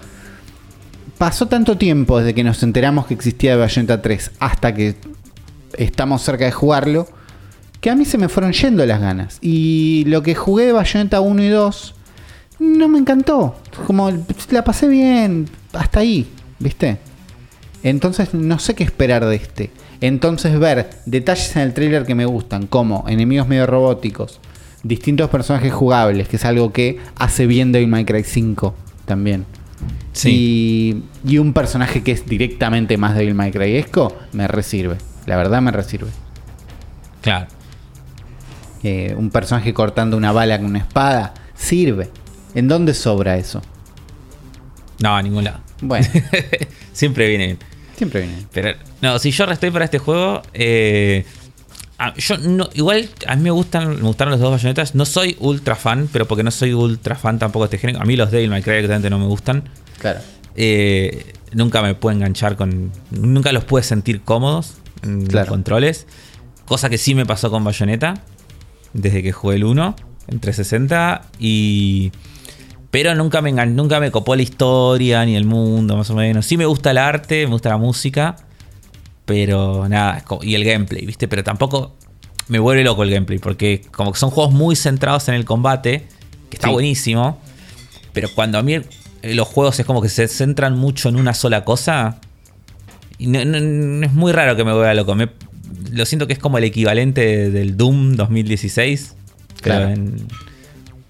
Pasó tanto tiempo desde que nos enteramos que existía Bayonetta 3 hasta que estamos cerca de jugarlo, que a mí se me fueron yendo las ganas. Y lo que jugué de Bayonetta 1 y 2 no me encantó. Como la pasé bien, hasta ahí, ¿viste? Entonces no sé qué esperar de este. Entonces ver detalles en el trailer que me gustan, como enemigos medio robóticos, distintos personajes jugables, que es algo que hace bien Devil May Cry 5 también. Y, y un personaje que es directamente más Devil May Cry esco, me resirve. La verdad me resirve. Claro. Eh, un personaje cortando una bala con una espada, sirve. ¿En dónde sobra eso? No, a ningún lado. Bueno, Siempre viene bien. siempre viene. Pero, no, si yo estoy para este juego, eh, a- yo no, igual a mí me gustan, me gustaron los dos bayonetas. No soy ultra fan, pero porque no soy ultra fan tampoco de este género. A mí los Devil May Cry directamente no me gustan. Claro. Eh, nunca me puedo enganchar con. Nunca los pude sentir cómodos en los controles. Cosa que sí me pasó con Bayonetta. Desde que jugué el 1 en 360. Y. Pero nunca me nunca me copó la historia ni el mundo, más o menos. Sí me gusta el arte, me gusta la música. Pero nada, y el gameplay, ¿viste? Pero tampoco me vuelve loco el gameplay. Porque como que son juegos muy centrados en el combate. Que está Sí. buenísimo. Pero cuando a mí eh, los juegos es como que se centran mucho en una sola cosa. Y no, no- no es muy raro que me vuelva loco. Me- lo siento que es como el equivalente del Doom 2016. pero Claro. en-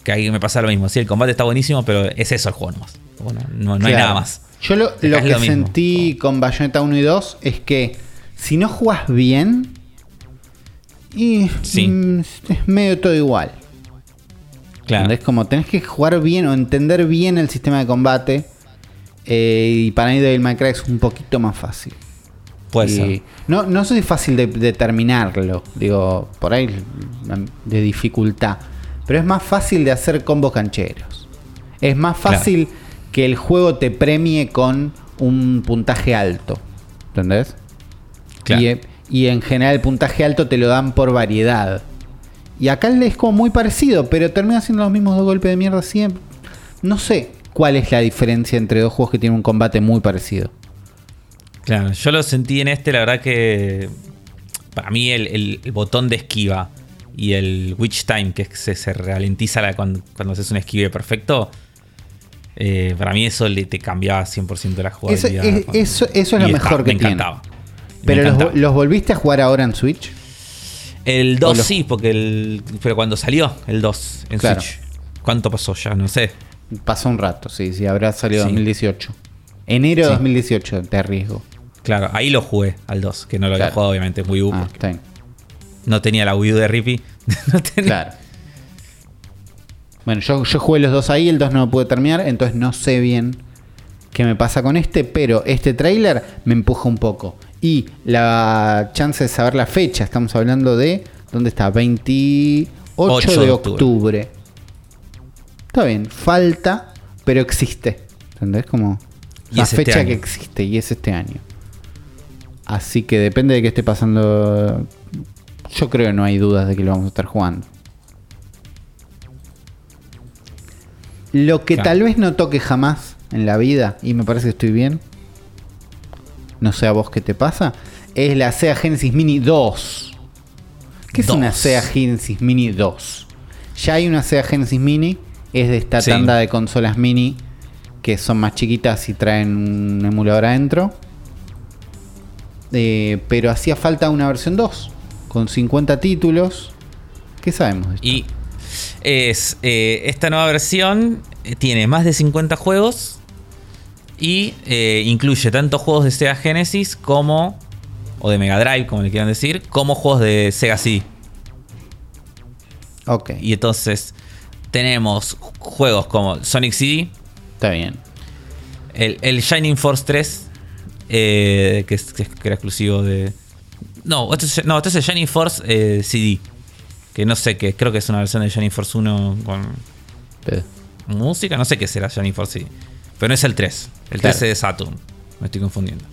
que ahí me pasa lo mismo. Sí, el combate está buenísimo, pero es eso el juego nomás. Bueno, no, no hay nada más. Yo lo, que lo mismo. sentí con Bayonetta 1 y 2 es que si no jugás bien, y Sí. mm, es medio todo igual. Claro. Es como tenés que jugar bien o entender bien el sistema de combate. Eh, y para mí Devil May Cry es un poquito más fácil. Puede ser. No, no soy fácil de, de, terminarlo. Digo, por ahí de dificultad. Pero es más fácil de hacer combos cancheros. Es más fácil que el juego te premie con un puntaje alto. ¿Entendés? Claro. Y, en general el puntaje alto te lo dan por variedad. Y acá es como muy parecido, pero termina siendo los mismos dos golpes de mierda siempre. No sé cuál es la diferencia entre dos juegos que tienen un combate muy parecido. Claro, yo lo sentí en este, la verdad que para mí el, botón de esquiva y el Witch Time, que se, se ralentiza cuando, cuando haces un esquive perfecto, eh, para mí eso le te cambiaba 100% la jugabilidad. Eso, es, lo mejor que me encantaba. ¿Pero los, volviste a jugar ahora en Switch? El 2 sí, porque el, pero cuando salió el 2 en Switch. ¿Cuánto pasó ya? No sé. Pasó un rato, sí, sí, habrá salido en 2018. Enero de 2018, te arriesgo. Claro, ahí lo jugué al 2, que no lo había jugado obviamente en Wii U. Ah, no tenía la Wii U de Rippy. no Claro. Bueno, yo, yo jugué los dos ahí, el 2 no lo pude terminar, entonces no sé bien qué me pasa con este, pero este trailer me empuja un poco. Y la chance de saber la fecha, estamos hablando de, ¿dónde está? 28 de octubre. Está bien, falta, pero existe. ¿Entendés? Como la este fecha que existe y es este año. Así que depende de qué esté pasando. Yo creo que no hay dudas de que lo vamos a estar jugando. Lo que tal vez no toque jamás en la vida, y me parece que estoy bien, no sé a vos qué te pasa, es la Sega Genesis Mini 2. ¿Qué es una Sega Genesis Mini 2? Ya hay una Sega Genesis Mini, es de esta tanda de consolas mini que son más chiquitas y traen un emulador adentro. Eh, pero hacía falta una versión 2 con 50 títulos. ¿Qué sabemos de esto? Y es eh, esta nueva versión eh, tiene más de 50 juegos y eh, incluye tanto juegos de Sega Genesis como o de Mega Drive, como le quieran decir, como juegos de Sega CD. Ok. Y entonces tenemos juegos como Sonic CD. Está bien. El, Shining Force 3, que, era exclusivo de. No, este no, este es el Shining Force CD que no sé qué, creo que es una versión de Johnny Force 1 con música, no sé qué será Johnny Force, sí. Pero no es el 3, el 3 es de Saturn, me estoy confundiendo.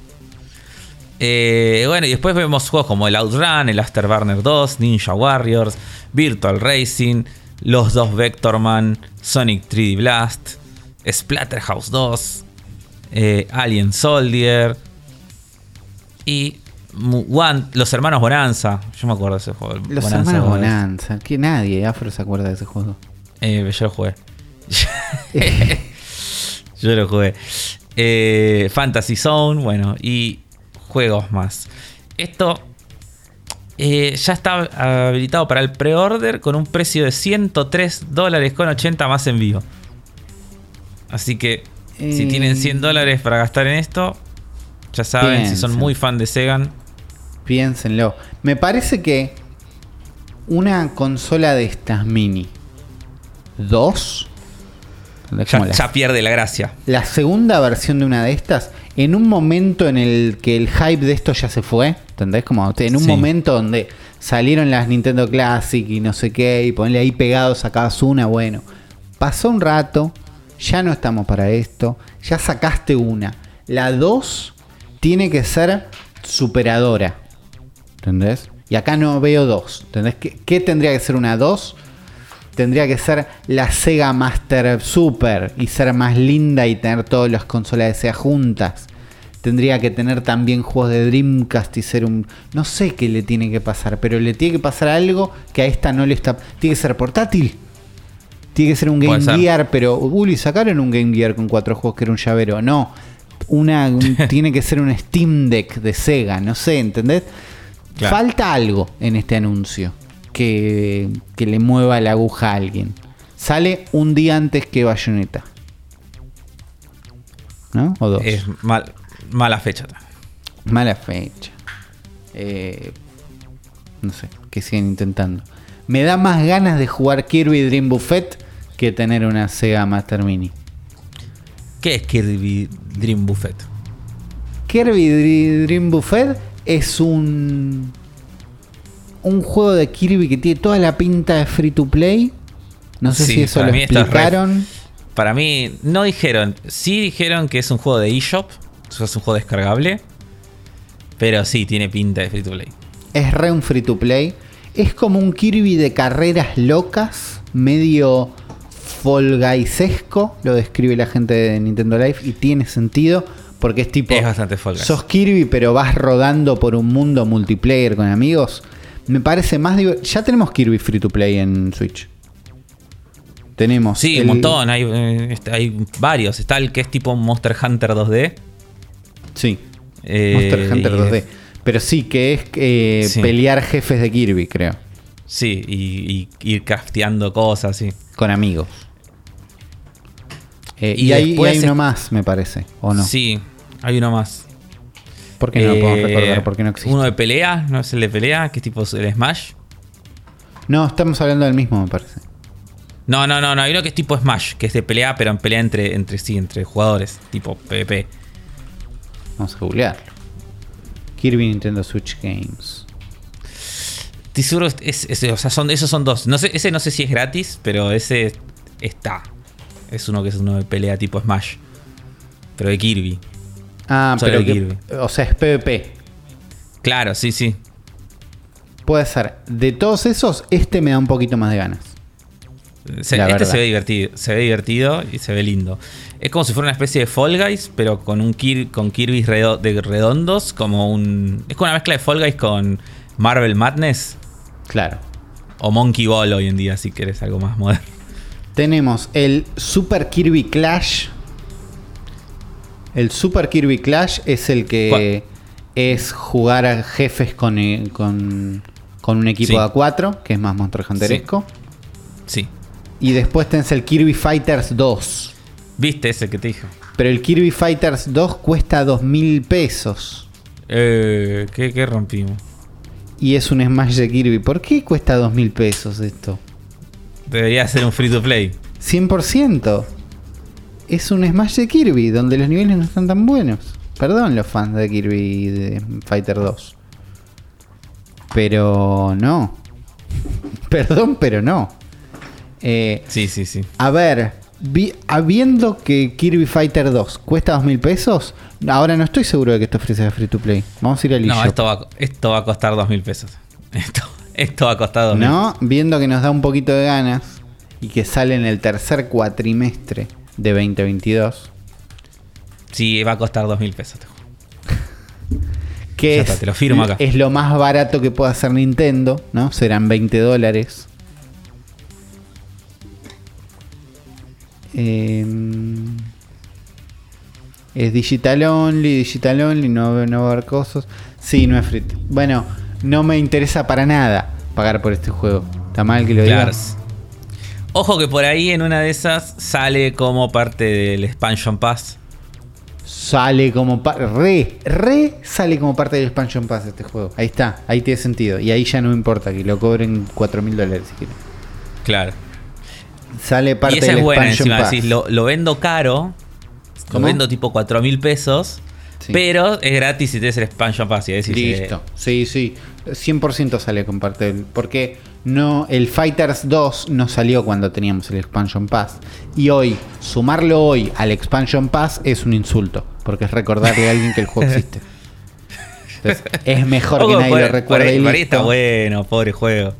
Eh, bueno, y después vemos juegos como el Outrun, el Afterburner 2, Ninja Warriors, Virtual Racing, los dos Vectorman, Sonic 3D Blast, Splatterhouse 2, eh, Alien Soldier y los hermanos Bonanza. Yo me acuerdo de ese juego. Los hermanos Bonanza. Que nadie afro se acuerda de ese juego. Eh, yo lo jugué. yo lo jugué. Eh, Fantasy Zone, bueno, y juegos más. Esto eh, ya está habilitado para el pre-order con un precio de 103 dólares con 80 más envío. Así que si tienen 100 dólares para gastar en esto, ya saben, si son muy fan de Segan, Piénsenlo. Me parece que una consola de estas mini, dos, ya, pierde la gracia. La segunda versión de una de estas, en un momento en el que el hype de esto ya se fue, ¿entendés? Como en un momento donde salieron las Nintendo Classic y no sé qué, y ponerle ahí pegados, sacabas una, bueno, pasó un rato, ya no estamos para esto, ya sacaste una. La dos tiene que ser superadora. ¿Entendés? Y acá no veo dos. ¿Entendés? ¿Qué, tendría que ser una 2? Tendría que ser la Sega Master Super y ser más linda y tener todas las consolas de Sega juntas. Tendría que tener también juegos de Dreamcast y ser un... No sé qué le tiene que pasar, pero le tiene que pasar algo que a esta no le está... Tiene que ser portátil. Tiene que ser un Game Gear, pero... Uli, sacaron un Game Gear con cuatro juegos que era un llavero. No. Una, tiene que ser un Steam Deck de Sega, no sé, ¿entendés? Falta algo en este anuncio que, le mueva la aguja a alguien. Sale un día antes que Bayonetta. ¿No? ¿O dos? Es mala fecha. Mala fecha. Eh, no sé, que siguen intentando. Me da más ganas de jugar Kirby Dream Buffet que tener una Sega Master Mini. ¿Qué es Kirby Dream Buffet? Kirby Dream Buffet es un un juego de Kirby que tiene toda la pinta de free to play. No sé Sí, si eso lo re- explicaron. Para mí, no dijeron. Sí dijeron que es un juego de eShop. Es un juego descargable. Pero sí, tiene pinta de free to play. Es re un free to play. Es como un Kirby de carreras locas, medio Fall Guysesco, lo describe la gente de Nintendo Life y tiene sentido porque es tipo Es bastante Fall Guys. sos Kirby pero vas rodando por un mundo multiplayer con amigos. Me parece más diver- ya tenemos Kirby free to play en Switch. Tenemos Sí, el- un montón. Hay, eh, este, hay varios. Está el que es tipo Monster Hunter 2D. Sí. Eh, Monster Hunter y- 2D. Pero sí que es eh, Sí. pelear jefes de Kirby, creo, Sí, y, y ir crafteando cosas, sí. con amigos. Eh, y Y hay, es- uno más, me parece, ¿o no? Sí, hay uno más. ¿Por qué no lo podemos Eh, recordar? Porque no existe. Uno de pelea, ¿no es el de pelea? Que es tipo el Smash. No, estamos hablando del mismo, me parece. No, no, no, no. Hay uno que es tipo Smash, que es de pelea, pero en pelea entre, entre sí, entre jugadores, tipo PvP. Vamos a googlearlo. Kirby Nintendo Switch Games. Seguro, es, es- o sea, son, esos son dos. No sé, ese no sé si es gratis, pero ese está. Es uno que es uno de pelea tipo Smash. Pero de Kirby. Ah, Solo pero que- Kirby. o sea, es PvP. Claro, sí, sí. Puede ser. De todos esos, este me da un poquito más de ganas. Se- este verdad. se ve divertido. Se ve divertido y se ve lindo. Es como si fuera una especie de Fall Guys, pero con un Kir con Kirby redo- de redondos, como un. Es como una mezcla de Fall Guys con Marvel Madness Claro. o Monkey Ball hoy en día, si querés algo más moderno. Tenemos el Super Kirby Clash. El Super Kirby Clash es el que es jugar a jefes con, eh, con, con un equipo Sí. de A4, que es más Monster Hunteresco. Sí. Y después tenés el Kirby Fighters 2. ¿Viste ese que te dije? Pero el Kirby Fighters 2 cuesta 2.000 pesos. Eh, ¿qué, qué rompimos? Y es un Smash de Kirby. ¿Por qué cuesta 2.000 pesos esto? Debería ser un free to play. 100%. Es un Smash de Kirby, donde los niveles no están tan buenos. Perdón los fans de Kirby y de Fighter 2. Pero no. Perdón, pero no. Eh, Sí, sí, sí. a ver, vi- habiendo que Kirby Fighter 2 cuesta 2.000 pesos, ahora no estoy seguro de que esto ofrece free to play. Vamos a ir al No, esto va, esto va a costar dos mil pesos. Esto, esto va a costar dos mil. No, viendo que nos da un poquito de ganas y que sale en el tercer cuatrimestre de 2022. Sí, va a costar dos mil pesos. te juro. Que es, te lo firmo acá. es lo más barato que puede hacer Nintendo, ¿no? Serán 20 dólares. Em, es digital only, digital only, no, no va a haber cosas. Sí, no es free. Bueno, no me interesa para nada pagar por este juego. ¿Está mal que lo? Claro. Ojo que por ahí en una de esas sale como parte del expansion pass. Sale como pa- re, re sale como parte del expansion pass este juego. Ahí está, ahí tiene sentido. Y ahí ya no me importa que lo cobren 4 mil dólares si quieren. Claro. Sale parte y esa del es buena expansion encima. pass. decís, lo, lo vendo caro. ¿Cómo? Lo vendo tipo 4 mil pesos. Sí. Pero es gratis si tenés el expansion pass. Y decís, eh, Listo. Sí, sí. 100% sale con parte del. Porque no, el Fighters 2 no salió cuando teníamos el Expansion Pass. Y hoy, sumarlo hoy al Expansion Pass es un insulto. Porque es recordarle a alguien que el juego existe. Entonces, es mejor que nadie por- lo por recuerde. ahí- y por ahí está bueno, pobre juego.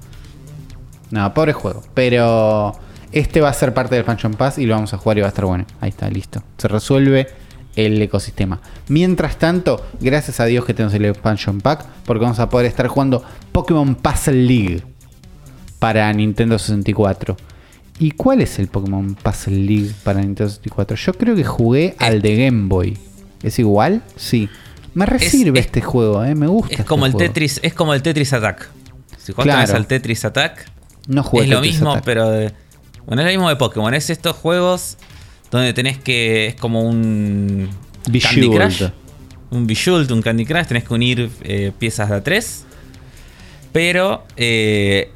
No, pobre juego. Pero este va a ser parte del Expansion Pass y lo vamos a jugar y va a estar bueno. Ahí está, listo. Se resuelve el ecosistema. Mientras tanto, gracias a Dios que tenemos el Expansion Pack, porque vamos a poder estar jugando Pokémon Puzzle League para Nintendo 64. ¿Y cuál es el Pokémon Puzzle League para Nintendo 64? Yo creo que jugué al de Game Boy. ¿Es igual? Sí. Me resirve es- este juego, eh. me gusta. Es este como el juego. Tetris, es como el Tetris Attack. Si jugaste Claro. al Tetris Attack, No jugué es lo mismo, Attack. pero de- bueno, es lo mismo de Pokémon. Es estos juegos donde tenés que. Es como un. Candy Bejeweled. Crush. Un Bejeweled, un Candy Crush. Tenés que unir eh, piezas de a tres. Pero eh,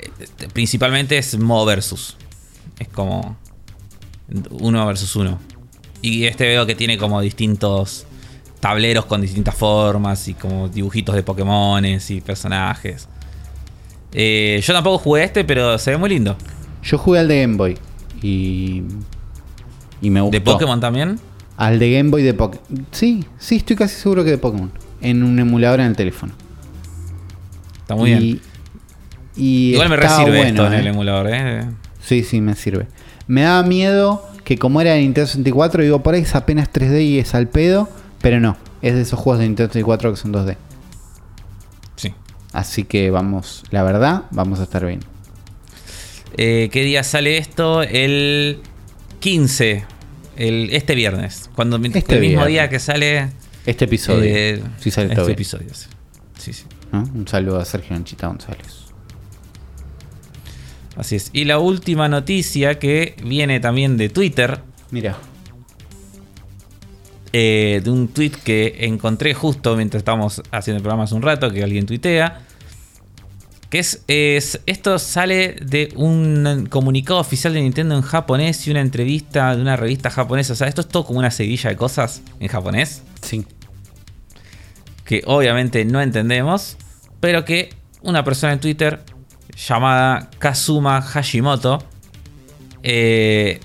principalmente es modo versus. Es como. uno versus uno. Y este veo que tiene como distintos tableros con distintas formas y como dibujitos de Pokémones y personajes. Eh, yo tampoco jugué este, pero se ve muy lindo. Yo jugué al de Game Boy y, y me gustó. ¿De Pokémon también? Al de Game Boy de Pokémon. Sí, sí, estoy casi seguro que de Pokémon. En un emulador en el teléfono. Está muy bien. Y Igual me resirve bueno, esto en ¿eh? el emulador, ¿eh? Sí, sí, me sirve. Me daba miedo que como era de Nintendo 64, digo, por ahí es apenas 3D y es al pedo, pero no, es de esos juegos de Nintendo 64 que son 2D. Sí. Así que vamos, la verdad, vamos a estar bien. Eh, ¿Qué día sale esto? El 15. El, este viernes. Cuando, Este el mismo día que sale. Este episodio, eh, si sale este episodio. sí. Sí, sí. ¿no? Un saludo a Sergio Anchita González. Así es. Y la última noticia que viene también de Twitter. Mira, eh, de un tweet que encontré justo mientras estábamos haciendo el programa hace un rato, que alguien tuitea. Que es, es- esto sale de un comunicado oficial de Nintendo en japonés y una entrevista de una revista japonesa. O sea, esto es todo como una seguilla de cosas en japonés. sí. que obviamente no entendemos, pero que una persona en Twitter llamada Kazuma Hashimoto, eh,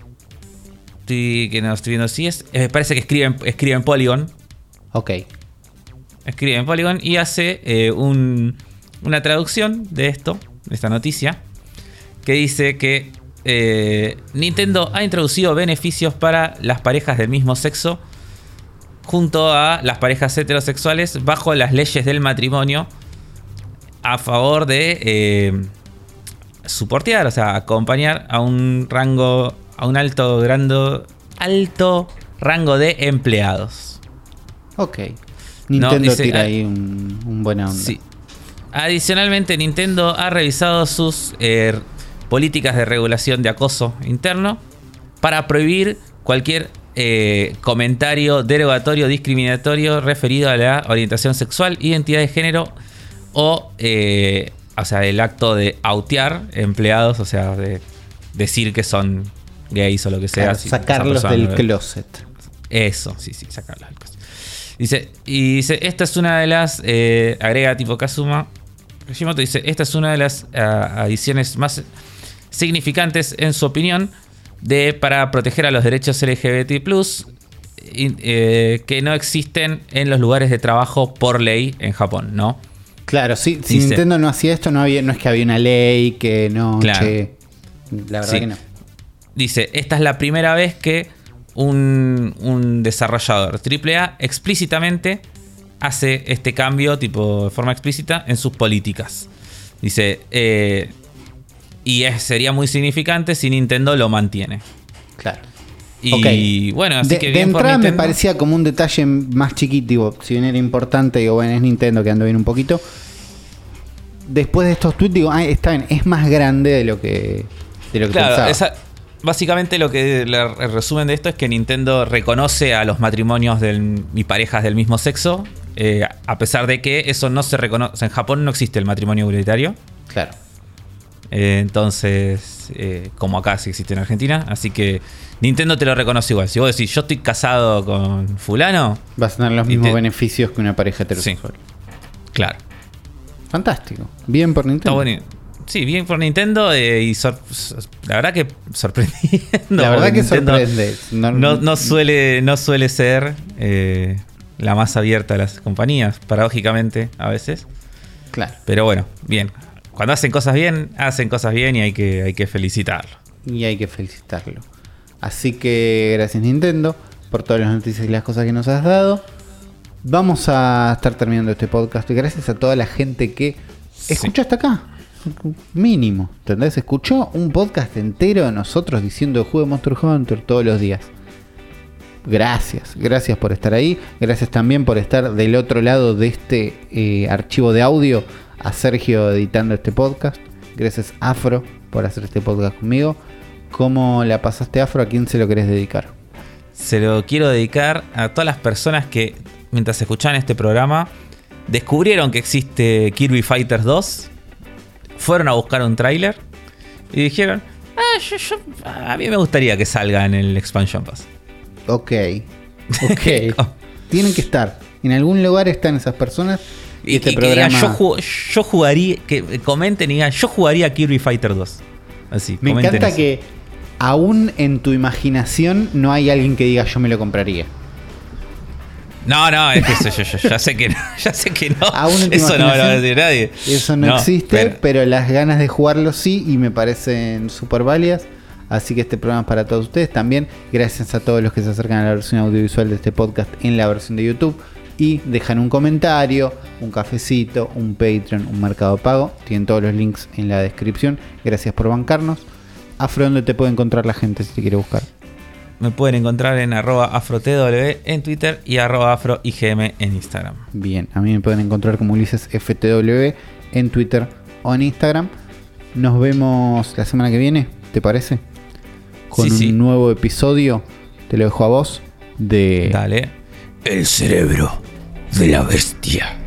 estoy, que no estoy viendo si es, eh, parece que escribe, en- escribe en Polygon, Ok. escribe en Polygon y hace eh, un- una traducción de esto, de esta noticia, que dice que eh, Nintendo ha introducido beneficios para las parejas del mismo sexo junto a las parejas heterosexuales bajo las leyes del matrimonio a favor de soportear, o sea, acompañar a un rango, a un alto, grando, alto rango de empleados. Ok. Nintendo dice- tira ah, ahí un, un buena onda. Sí. Adicionalmente, Nintendo ha revisado sus eh, políticas de regulación de acoso interno para prohibir cualquier eh, comentario derogatorio, discriminatorio referido a la orientación sexual, identidad de género o, eh, o sea, el acto de autear empleados, o sea, de decir que son gays o lo que sea. Claro, si esa sacarlos persona del closet. eso, sí, sí, sacarlas del costo. Dice, y dice, esta es una de las, eh, agrega tipo Kazuma, Hashimoto dice, esta es una de las ah, adiciones más significantes en su opinión de para proteger a los derechos LGBT+, eh, que no existen en los lugares de trabajo por ley en Japón, ¿no? Claro, sí, si Dice- Nintendo no hacía esto, no, había, no es que había una ley, que no, Claro. che. La verdad Sí. que no. Dice, esta es la primera vez que un, un desarrollador AAA explícitamente hace este cambio, tipo de forma explícita, en sus políticas. Dice, eh, y es- sería muy significante si Nintendo lo mantiene. Claro. Y bueno, así de, que de bien entrada me parecía como un detalle más chiquito, digo, si bien era importante, digo, bueno, es Nintendo que ando bien un poquito. Después de estos tweets, digo, ah, está bien, es más grande de lo que, de lo que Claro, pensaba. esa- básicamente lo que el resumen de esto es que Nintendo reconoce a los matrimonios del, y parejas del mismo sexo, eh, a pesar de que eso no se reconoce. En Japón no existe el matrimonio igualitario. Claro. Eh, entonces, eh, como acá sí existe en Argentina. Así que Nintendo te lo reconoce igual. Si vos decís, yo estoy casado con fulano, Vas a tener los mismos te- beneficios que una pareja heterosexual. claro. Fantástico. Bien por Está Nintendo. Sí, bien por Nintendo eh, y sor- la verdad que sorprendiendo. La verdad que Nintendo sorprende. No- No, no suele, no suele ser eh, la más abierta de las compañías, paradójicamente, a veces. Claro. Pero bueno, bien. Cuando hacen cosas bien, hacen cosas bien y hay que, hay que felicitarlo. Y hay que felicitarlo. Así que gracias Nintendo por todas las noticias y las cosas que nos has dado. Vamos a estar terminando este podcast. Y gracias a toda la gente que escuchó hasta acá. Mínimo. ¿Entendés? Escuchó un podcast entero de nosotros diciendo juego de Monster Hunter todos los días. Gracias, gracias por estar ahí. Gracias también por estar del otro lado de este eh, archivo de audio a Sergio editando este podcast. Gracias Afro por hacer este podcast conmigo. ¿Cómo la pasaste Afro? ¿A quién se lo querés dedicar? Se lo quiero dedicar a todas las personas que, mientras escuchaban este programa, descubrieron que existe Kirby Fighters 2, fueron a buscar un tráiler y dijeron, Ah, yo- yo- a mí me gustaría que salga en el Expansion Pass. Ok. Ok. Tienen que estar. En algún lugar están esas personas. Y, este y que digan, programa. yo, ju- yo jugaría, que comenten y digan, yo jugaría Kirby Fighter 2. Así, Me encanta eso. que aún en tu imaginación no hay alguien que diga yo me lo compraría. No, no, es que eso, yo, yo- ya sé que no. Ya sé que no. Aún eso no lo va a decir nadie. Eso no, existe, pero- pero... las ganas de jugarlo sí y me parecen súper válidas. Así que este programa es para todos ustedes. También gracias a todos los que se acercan a la versión audiovisual de este podcast en la versión de YouTube. Y dejan un comentario, un cafecito, un Patreon, un mercado pago. Tienen todos los links en la descripción. Gracias por bancarnos. Afro, ¿dónde te puede encontrar la gente si te quiere buscar? Me pueden encontrar en arroba afrotw en Twitter y arroba afroigm en Instagram. Bien, a mí me pueden encontrar como Ulises FTW en Twitter o en Instagram. Nos vemos la semana que viene, ¿te parece? Con Sí, un sí. nuevo episodio, te lo dejo a vos, de Dale. El cerebro de la bestia.